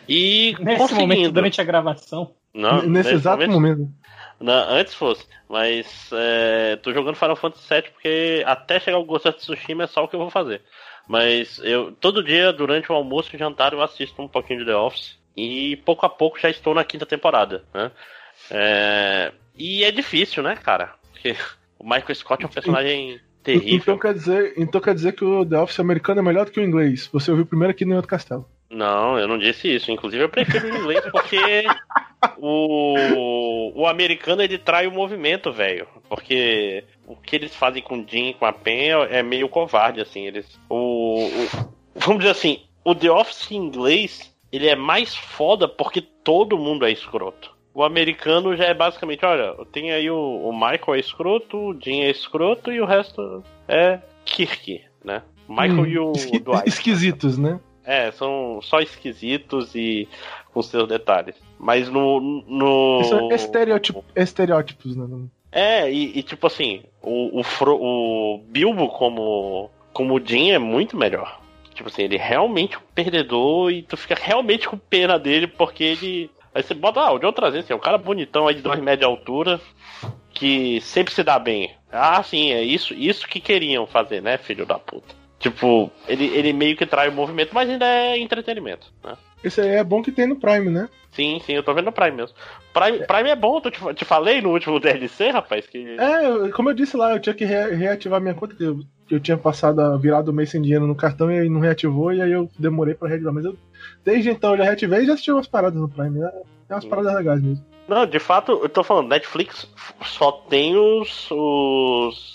e nesse momento, durante a gravação. Não, nesse, nesse exato momento. momento. Não, antes fosse. Mas é, tô jogando Final Fantasy VII porque até chegar o Ghost of Tsushima é só o que eu vou fazer. Mas eu todo dia, durante o almoço e jantar, eu assisto um pouquinho de The Office. E pouco a pouco já estou na quinta temporada, né? É, e é difícil, né, cara? Porque o Michael Scott é um personagem terrível. Então quer dizer, então quer dizer que o The Office americano é melhor do que o inglês. Você ouviu primeiro aqui no outro castelo. Não, eu não disse isso. Inclusive, eu prefiro o inglês porque o, o americano ele trai o movimento, velho. Porque o que eles fazem com o Jim com a Pen é meio covarde, assim. Eles. O, o, vamos dizer assim, o The Office em inglês ele é mais foda porque todo mundo é escroto. O americano já é basicamente, olha, tem aí o, o Michael é escroto, o Jim é escroto e o resto é Kirk, né? Michael hum, e o esqui Dwight. Esquisitos, né? É, são só esquisitos e com seus detalhes. Mas no. no... São estereótipo, estereótipos, né? É, e, e, tipo assim, o, o, Fro, o Bilbo como, como Jim é muito melhor. Tipo assim, ele é realmente um perdedor e tu fica realmente com pena dele porque ele. Aí você bota, ah, o John trazer, assim, é um cara bonitão aí de dois metros de altura que sempre se dá bem. Ah, sim, é isso, isso que queriam fazer, né, filho da puta. Tipo, ele, ele meio que trai o movimento, mas ainda é entretenimento, né? Esse aí é bom que tem no Prime, né? Sim, sim, eu tô vendo no Prime mesmo. Prime, Prime é bom, eu te, te falei no último DLC, rapaz, que... É, como eu disse lá, eu tinha que re reativar minha conta, que eu, eu tinha passado, virado o mês sem dinheiro no cartão e aí não reativou, e aí eu demorei pra reativar. Mas eu, desde então, eu já reativei e já assisti umas paradas no Prime, né? Tem umas paradas legais mesmo. Não, de fato, eu tô falando, Netflix só tem os... os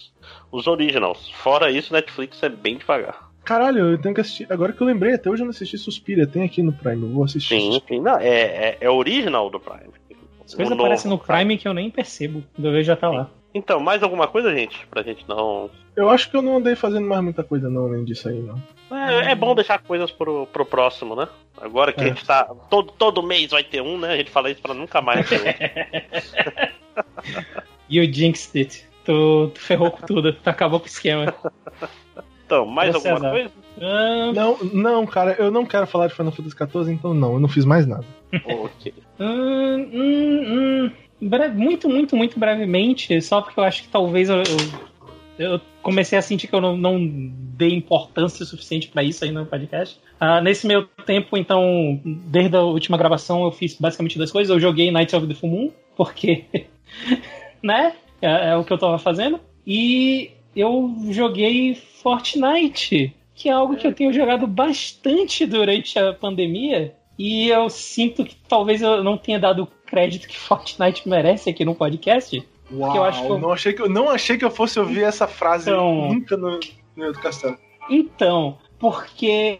os originals. Fora isso, Netflix é bem devagar. Caralho, eu tenho que assistir. Agora que eu lembrei, até hoje eu não assisti Suspira. Tem aqui no Prime, eu vou assistir. Sim, sim. Não, é, é, é original do Prime. As coisas aparecem no Prime que eu nem percebo. Eu vejo já tá lá. Então, mais alguma coisa, gente? Pra gente não. Eu acho que eu não andei fazendo mais muita coisa, não, além disso aí, não. É, é bom deixar coisas pro, pro próximo, né? Agora que é. a gente tá. Todo, todo mês vai ter um, né? A gente fala isso pra nunca mais ter um. e o Jinx It. Tu, tu ferrou com tudo, tu acabou com o esquema. Então, mais Você alguma coisa? Ah, não, não, cara, eu não quero falar de Final Fantasy XIV, então não, eu não fiz mais nada. ok. Hum, hum, hum, muito, muito, muito brevemente, só porque eu acho que talvez eu, eu, eu comecei a sentir que eu não, não dei importância suficiente para isso aí no podcast. Uh, nesse meu tempo, então, desde a última gravação, eu fiz basicamente duas coisas. Eu joguei Knights of the Full Moon, porque, né? É, é o que eu tava fazendo. E eu joguei Fortnite, que é algo que eu tenho jogado bastante durante a pandemia. E eu sinto que talvez eu não tenha dado o crédito que Fortnite merece aqui no podcast. Uau, eu acho que eu... Não, achei que eu, não achei que eu fosse ouvir essa frase então, nunca no, no Castelo. Então, porque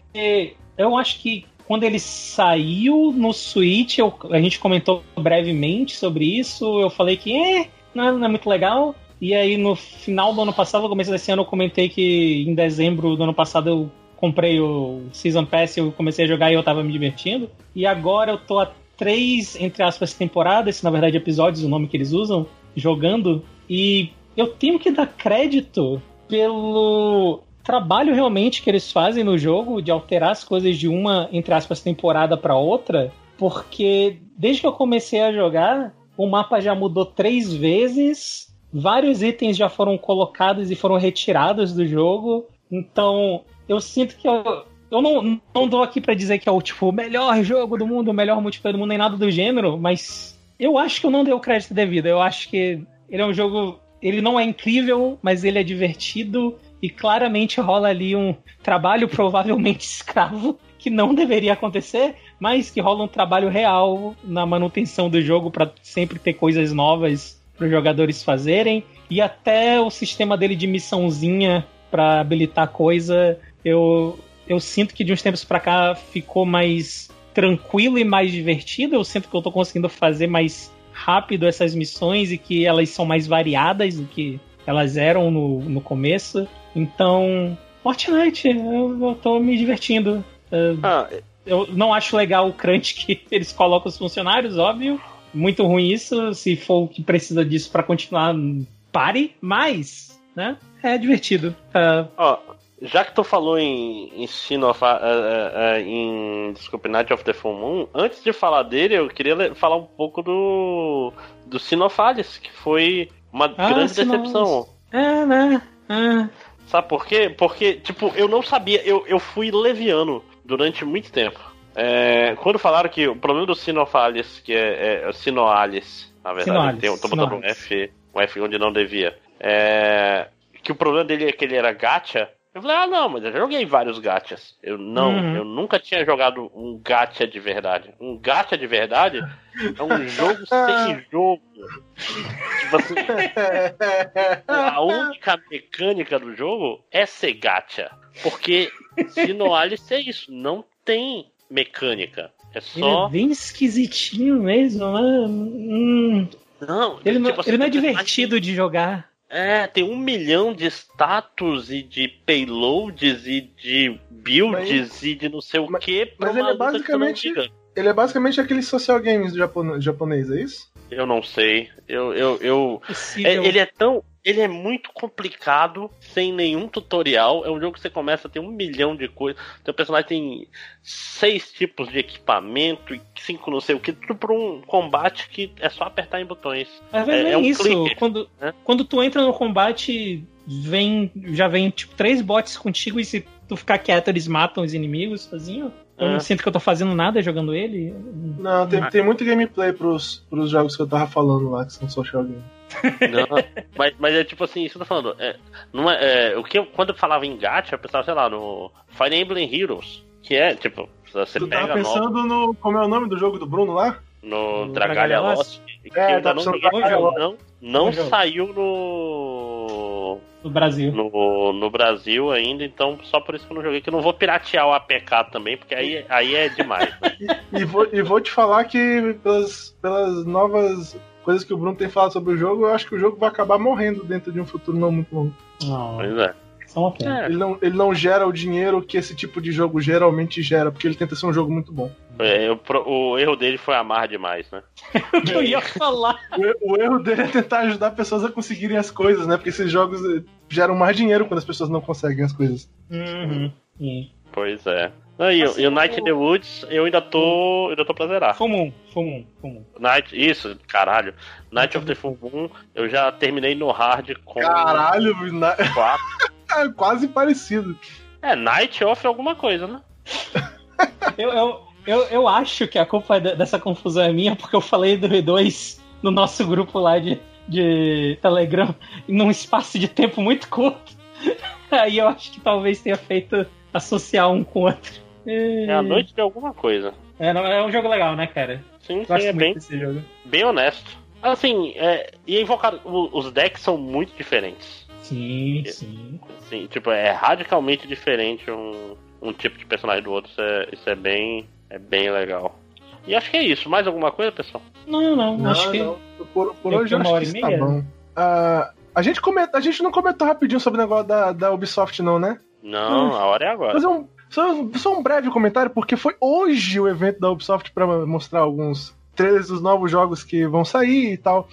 eu acho que quando ele saiu no Switch, eu, a gente comentou brevemente sobre isso. Eu falei que é, não é, não é muito legal. E aí no final do ano passado, no começo desse ano, eu comentei que em dezembro do ano passado eu comprei o Season Pass e eu comecei a jogar e eu tava me divertindo. E agora eu tô a três, entre aspas, temporadas, na verdade episódios, o nome que eles usam, jogando. E eu tenho que dar crédito pelo trabalho realmente que eles fazem no jogo de alterar as coisas de uma, entre aspas, temporada para outra, porque desde que eu comecei a jogar, o mapa já mudou três vezes, vários itens já foram colocados e foram retirados do jogo, então eu sinto que eu, eu não, não dou aqui para dizer que é o tipo melhor jogo do mundo, o melhor multiplayer do mundo, nem nada do gênero, mas eu acho que eu não dei o crédito devido. Eu acho que ele é um jogo. Ele não é incrível, mas ele é divertido e claramente rola ali um trabalho provavelmente escravo que não deveria acontecer, mas que rola um trabalho real na manutenção do jogo para sempre ter coisas novas para os jogadores fazerem e até o sistema dele de missãozinha para habilitar coisa, eu eu sinto que de uns tempos para cá ficou mais tranquilo e mais divertido. Eu sinto que eu tô conseguindo fazer mais rápido essas missões e que elas são mais variadas do que elas eram no, no começo. Então, Fortnite, eu, eu tô me divertindo. Ah, eu não acho legal o crunch que eles colocam os funcionários, óbvio. Muito ruim isso. Se for o que precisa disso para continuar, pare. Mas, né? É divertido. Uh, oh, já que tu falou em, em Sin of, uh, uh, em desculpe, Night of the Full Moon, antes de falar dele, eu queria falar um pouco do do Sin of Alice, que foi uma ah, grande decepção. É, né? É. Sabe por quê? Porque, tipo, eu não sabia, eu, eu fui leviano durante muito tempo. É, quando falaram que o problema do Sinofalis, que é, é Sinoalis, na verdade, Sinoalis, tem, tô botando um F, um F onde não devia. É, que o problema dele é que ele era gacha. Eu falei, ah não, mas eu joguei vários gachas. Eu não, uhum. eu nunca tinha jogado um gacha de verdade. Um gacha de verdade é um jogo sem jogo. Tipo assim, a única mecânica do jogo é ser gacha. Porque se no Alice é isso, não tem mecânica. É só. Ele é bem esquisitinho mesmo, né? Hum. Não, ele, tipo, não, assim, ele não é divertido de jogar. É, tem um milhão de status e de payloads e de builds mas, e de não sei o que. Mas ele é basicamente. Ele é basicamente aquele social games do japonês, é isso? Eu não sei. Eu. eu, eu... É, ele é tão ele é muito complicado, sem nenhum tutorial. É um jogo que você começa a ter um milhão de coisas. Seu personagem tem seis tipos de equipamento e cinco não sei o que, tudo por um combate que é só apertar em botões. Mas é, é um isso. Clicker, quando, né? quando tu entra no combate, vem já vem tipo três bots contigo e se tu ficar quieto, eles matam os inimigos sozinho. Eu não é. sinto que eu tô fazendo nada jogando ele. Não, tem, tem muito gameplay pros, pros jogos que eu tava falando lá, que são social games. Não, mas, mas é tipo assim, isso que eu tô falando. É, não é, é, o que eu, quando eu falava em gacha, eu pensava, sei lá, no Fire Emblem Heroes. Que é, tipo, você tu pega. Tava pensando nova, no. Como é o nome do jogo do Bruno lá? No, no Dragalia Lost. Que é, ainda não, não, não, não saiu no. No Brasil. No, no Brasil ainda, então só por isso que eu não joguei, que eu não vou piratear o APK também, porque aí, aí é demais. Né? e, e, vou, e vou te falar que pelas, pelas novas coisas que o Bruno tem falado sobre o jogo, eu acho que o jogo vai acabar morrendo dentro de um futuro não muito longo. Não. Pois é. É. Ele, não, ele não gera o dinheiro que esse tipo de jogo geralmente gera, porque ele tenta ser um jogo muito bom. É, o, o, erro dele foi amar demais, né? eu ia falar. O, o, erro dele é tentar ajudar pessoas a conseguirem as coisas, né? Porque esses jogos eh, geram mais dinheiro quando as pessoas não conseguem as coisas. Uhum. Pois é. Aí, assim, e o Night in the Woods, eu ainda tô. Eu ainda tô pra zerar. Full Moon, Full Moon, Full Moon. Night, isso, caralho. Night of the Full Moon, eu já terminei no hard com. Caralho, na... é quase parecido. É, Night of alguma coisa, né? eu, eu, eu, eu acho que a culpa dessa confusão é minha, porque eu falei do E2 no nosso grupo lá de, de Telegram num espaço de tempo muito curto. Aí eu acho que talvez tenha feito associar um com o outro. É a noite de alguma coisa. É, não, é um jogo legal, né, cara? Sim, sim é bem, bem honesto. Assim, é, e invocar os decks são muito diferentes. Sim, sim. Sim, tipo, é radicalmente diferente um, um tipo de personagem do outro. Isso é, isso é bem. É bem legal. E acho que é isso. Mais alguma coisa, pessoal? Não, não, não acho que. Não. Por, por hoje eu acho que está bom. Uh, A gente, comenta, a gente não comentou rapidinho sobre o negócio da, da Ubisoft, não, né? Não, a hora é agora. Fazer um, só, só um breve comentário, porque foi hoje o evento da Ubisoft para mostrar alguns trailers dos novos jogos que vão sair e tal.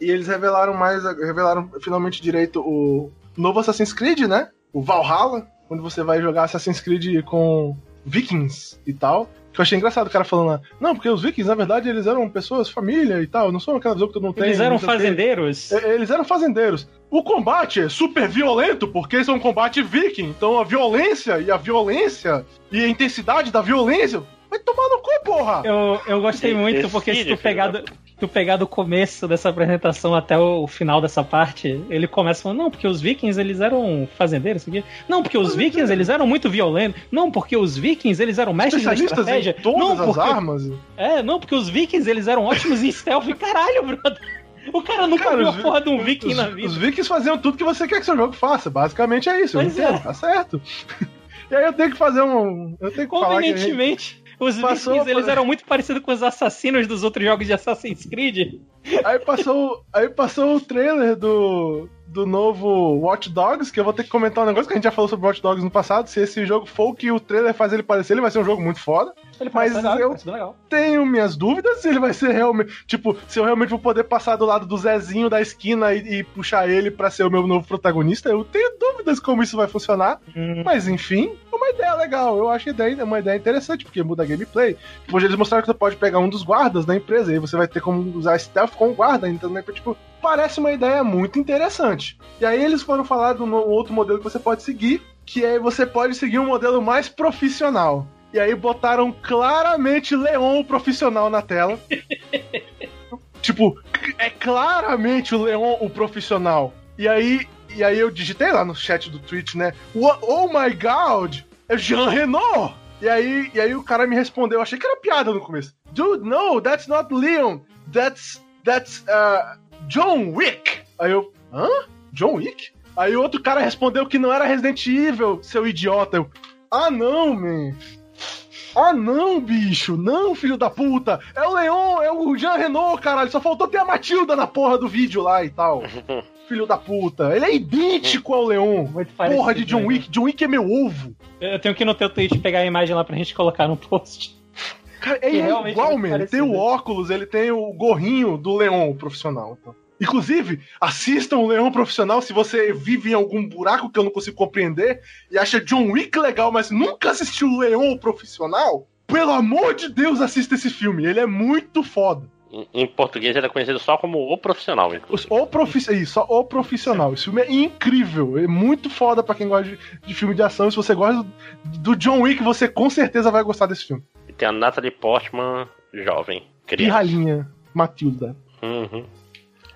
E eles revelaram mais, revelaram finalmente direito o novo Assassin's Creed, né? O Valhalla, onde você vai jogar Assassin's Creed com vikings e tal. Que eu achei engraçado o cara falando lá. Não, porque os vikings, na verdade, eles eram pessoas, família e tal. Não são aquela visão que todo mundo tem. Eles eram fazendeiros? Tem. Eles eram fazendeiros. O combate é super violento, porque esse é um combate viking. Então a violência e a violência e a intensidade da violência vai tomar no cu, porra! Eu, eu gostei muito, porque se tu pegar, do, tu pegar do começo dessa apresentação até o final dessa parte, ele começa falando, não, porque os vikings, eles eram fazendeiros, não, porque os vikings, eles eram muito violentos, não, porque os vikings, eles eram mestres da estratégia, em todas não, porque... as armas. É, não, porque os vikings, eles eram ótimos em stealth, caralho, brother! O cara nunca cara, viu a porra de um viking os, na vida. Os vikings faziam tudo que você quer que seu jogo faça. Basicamente é isso. Pois eu entendo, é. tá certo. E aí eu tenho que fazer um. Eu tenho que Convenientemente. Os Passou, vikings, eles eram muito parecidos com os assassinos dos outros jogos de Assassin's Creed. Aí passou, aí passou o trailer do, do novo Watch Dogs, que eu vou ter que comentar um negócio que a gente já falou sobre Watch Dogs no passado. Se esse jogo for o que o trailer faz ele parecer, ele vai ser um jogo muito foda. Ele mas legal, eu tenho minhas dúvidas se ele vai ser realmente. Tipo, se eu realmente vou poder passar do lado do Zezinho da esquina e, e puxar ele para ser o meu novo protagonista. Eu tenho dúvidas como isso vai funcionar. Hum. Mas enfim, é uma ideia legal. Eu acho ideia, uma ideia interessante, porque muda a gameplay. Tipo, eles mostraram que você pode pegar um dos guardas da empresa e você vai ter como usar stealth com o guarda. Então, né, tipo, parece uma ideia muito interessante. E aí eles foram falar do outro modelo que você pode seguir, que é você pode seguir um modelo mais profissional. E aí botaram claramente Leon profissional na tela. tipo, é claramente o Leon o profissional. E aí, e aí eu digitei lá no chat do Twitch, né? Oh my god! É Jean Renault! E aí, e aí o cara me respondeu, eu achei que era piada no começo. Dude, no, that's not Leon. That's that's uh, John Wick. Aí eu, hã? John Wick? Aí o outro cara respondeu que não era Resident Evil, seu idiota. Eu, ah não, man. Ah, não, bicho! Não, filho da puta! É o Leon, é o Jean Renault, caralho! Só faltou ter a Matilda na porra do vídeo lá e tal. filho da puta. Ele é idêntico ao Leon. Porra de John né? Wick. John Wick é meu ovo. Eu tenho que ir no teu tweet pegar a imagem lá pra gente colocar no post. Cara, é, é igual, mano. Ele tem o óculos, ele tem o gorrinho do Leon profissional. Então. Inclusive, assistam o Leão Profissional se você vive em algum buraco que eu não consigo compreender e acha John Wick legal, mas nunca assistiu o Leão Profissional. Pelo amor de Deus, assista esse filme. Ele é muito foda. Em português ele é conhecido só como O Profissional. O Profissional, isso, só O Profissional. Esse filme é incrível, é muito foda para quem gosta de, de, filme de ação. Se você gosta do, do, John Wick, você com certeza vai gostar desse filme. E tem a Natalie Portman jovem, criança. Rainha, Matilda. Uhum.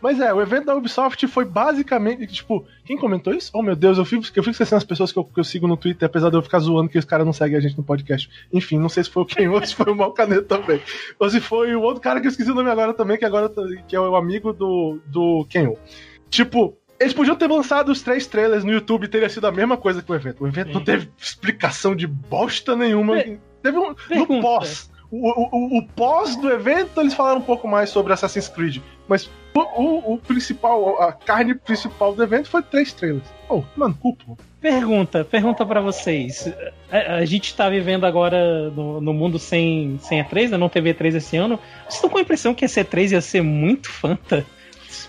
Mas é, o evento da Ubisoft foi basicamente, tipo, quem comentou isso? Oh meu Deus, eu fico, eu fico esquecendo as pessoas que eu, que eu sigo no Twitter, apesar de eu ficar zoando que os caras não seguem a gente no podcast. Enfim, não sei se foi o quem ou se foi o Mal Caneta também. Ou se foi o outro cara que eu esqueci o nome agora também, que agora que é o amigo do, do Kenyo. Tipo, eles podiam ter lançado os três trailers no YouTube e teria sido a mesma coisa que o evento. O evento Sim. não teve explicação de bosta nenhuma. É. Teve um. Pergunta. No pós. O, o, o, pós do evento eles falaram um pouco mais sobre Assassin's Creed. Mas o, o, principal, a carne principal do evento foi três estrelas. Oh, mano, culpa. Pergunta, pergunta para vocês. A, a, gente tá vivendo agora no, no, mundo sem, sem E3, né? Não teve E3 esse ano. Vocês estão com a impressão que esse E3 ia ser muito fanta?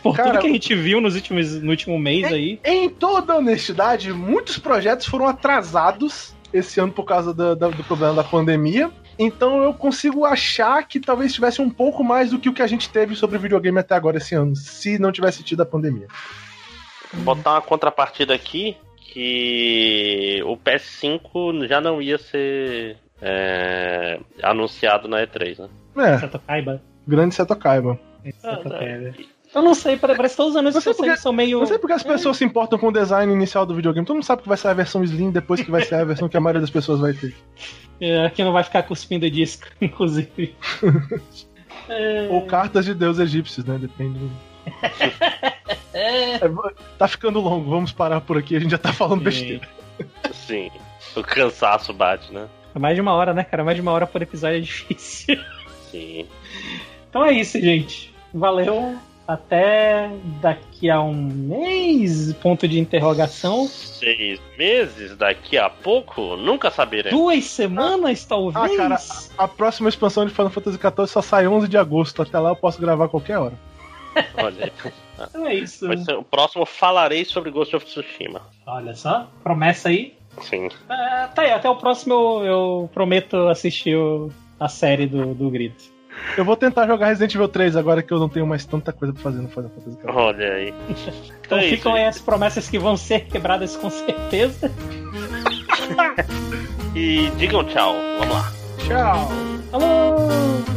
Por Cara, tudo que a gente viu nos últimos, no último mês em, aí. Em toda honestidade, muitos projetos foram atrasados esse ano por causa do, do, do problema da pandemia. Então eu consigo achar que talvez tivesse um pouco mais do que o que a gente teve sobre videogame até agora esse ano, se não tivesse tido a pandemia. Botar uma contrapartida aqui que o PS5 já não ia ser é, anunciado na E3, né? É. Seto Kaiba. Grande Seto Kaiba. Ah, é. Eu não sei, parece que estão usando isso, porque, são meio. Não sei porque as pessoas é. se importam com o design inicial do videogame. Todo mundo sabe que vai ser a versão Slim depois que vai ser a versão que a maioria das pessoas vai ter. É, que não vai ficar cuspindo disco, inclusive. é... Ou cartas de deus egípcios, né? Depende. é... Tá ficando longo, vamos parar por aqui, a gente já tá falando Sim. besteira. Sim, o cansaço bate, né? É mais de uma hora, né, cara? Mais de uma hora por episódio é difícil. Sim. Então é isso, gente. Valeu Até daqui a um mês, ponto de interrogação. Seis meses, daqui a pouco, nunca saberemos. Duas semanas, talvez? Ah, cara, a, a próxima expansão de Final Fantasy XIV só sai 11 de agosto. Até lá eu posso gravar a qualquer hora. Olha. Então é isso. Vai ser- o próximo falarei sobre Ghost of Tsushima. Olha só, promessa aí. Sim. É, tá aí, até o próximo eu, eu prometo assistir o- a série do, do Grito. Eu vou tentar jogar Resident Evil 3 agora que eu não tenho mais tanta coisa pra fazer no Final Fantasy XIV. Olha aí. Então É isso, ficam aí as promessas que vão ser quebradas com certeza. E digam tchau. Vamos lá. Tchau! Alô!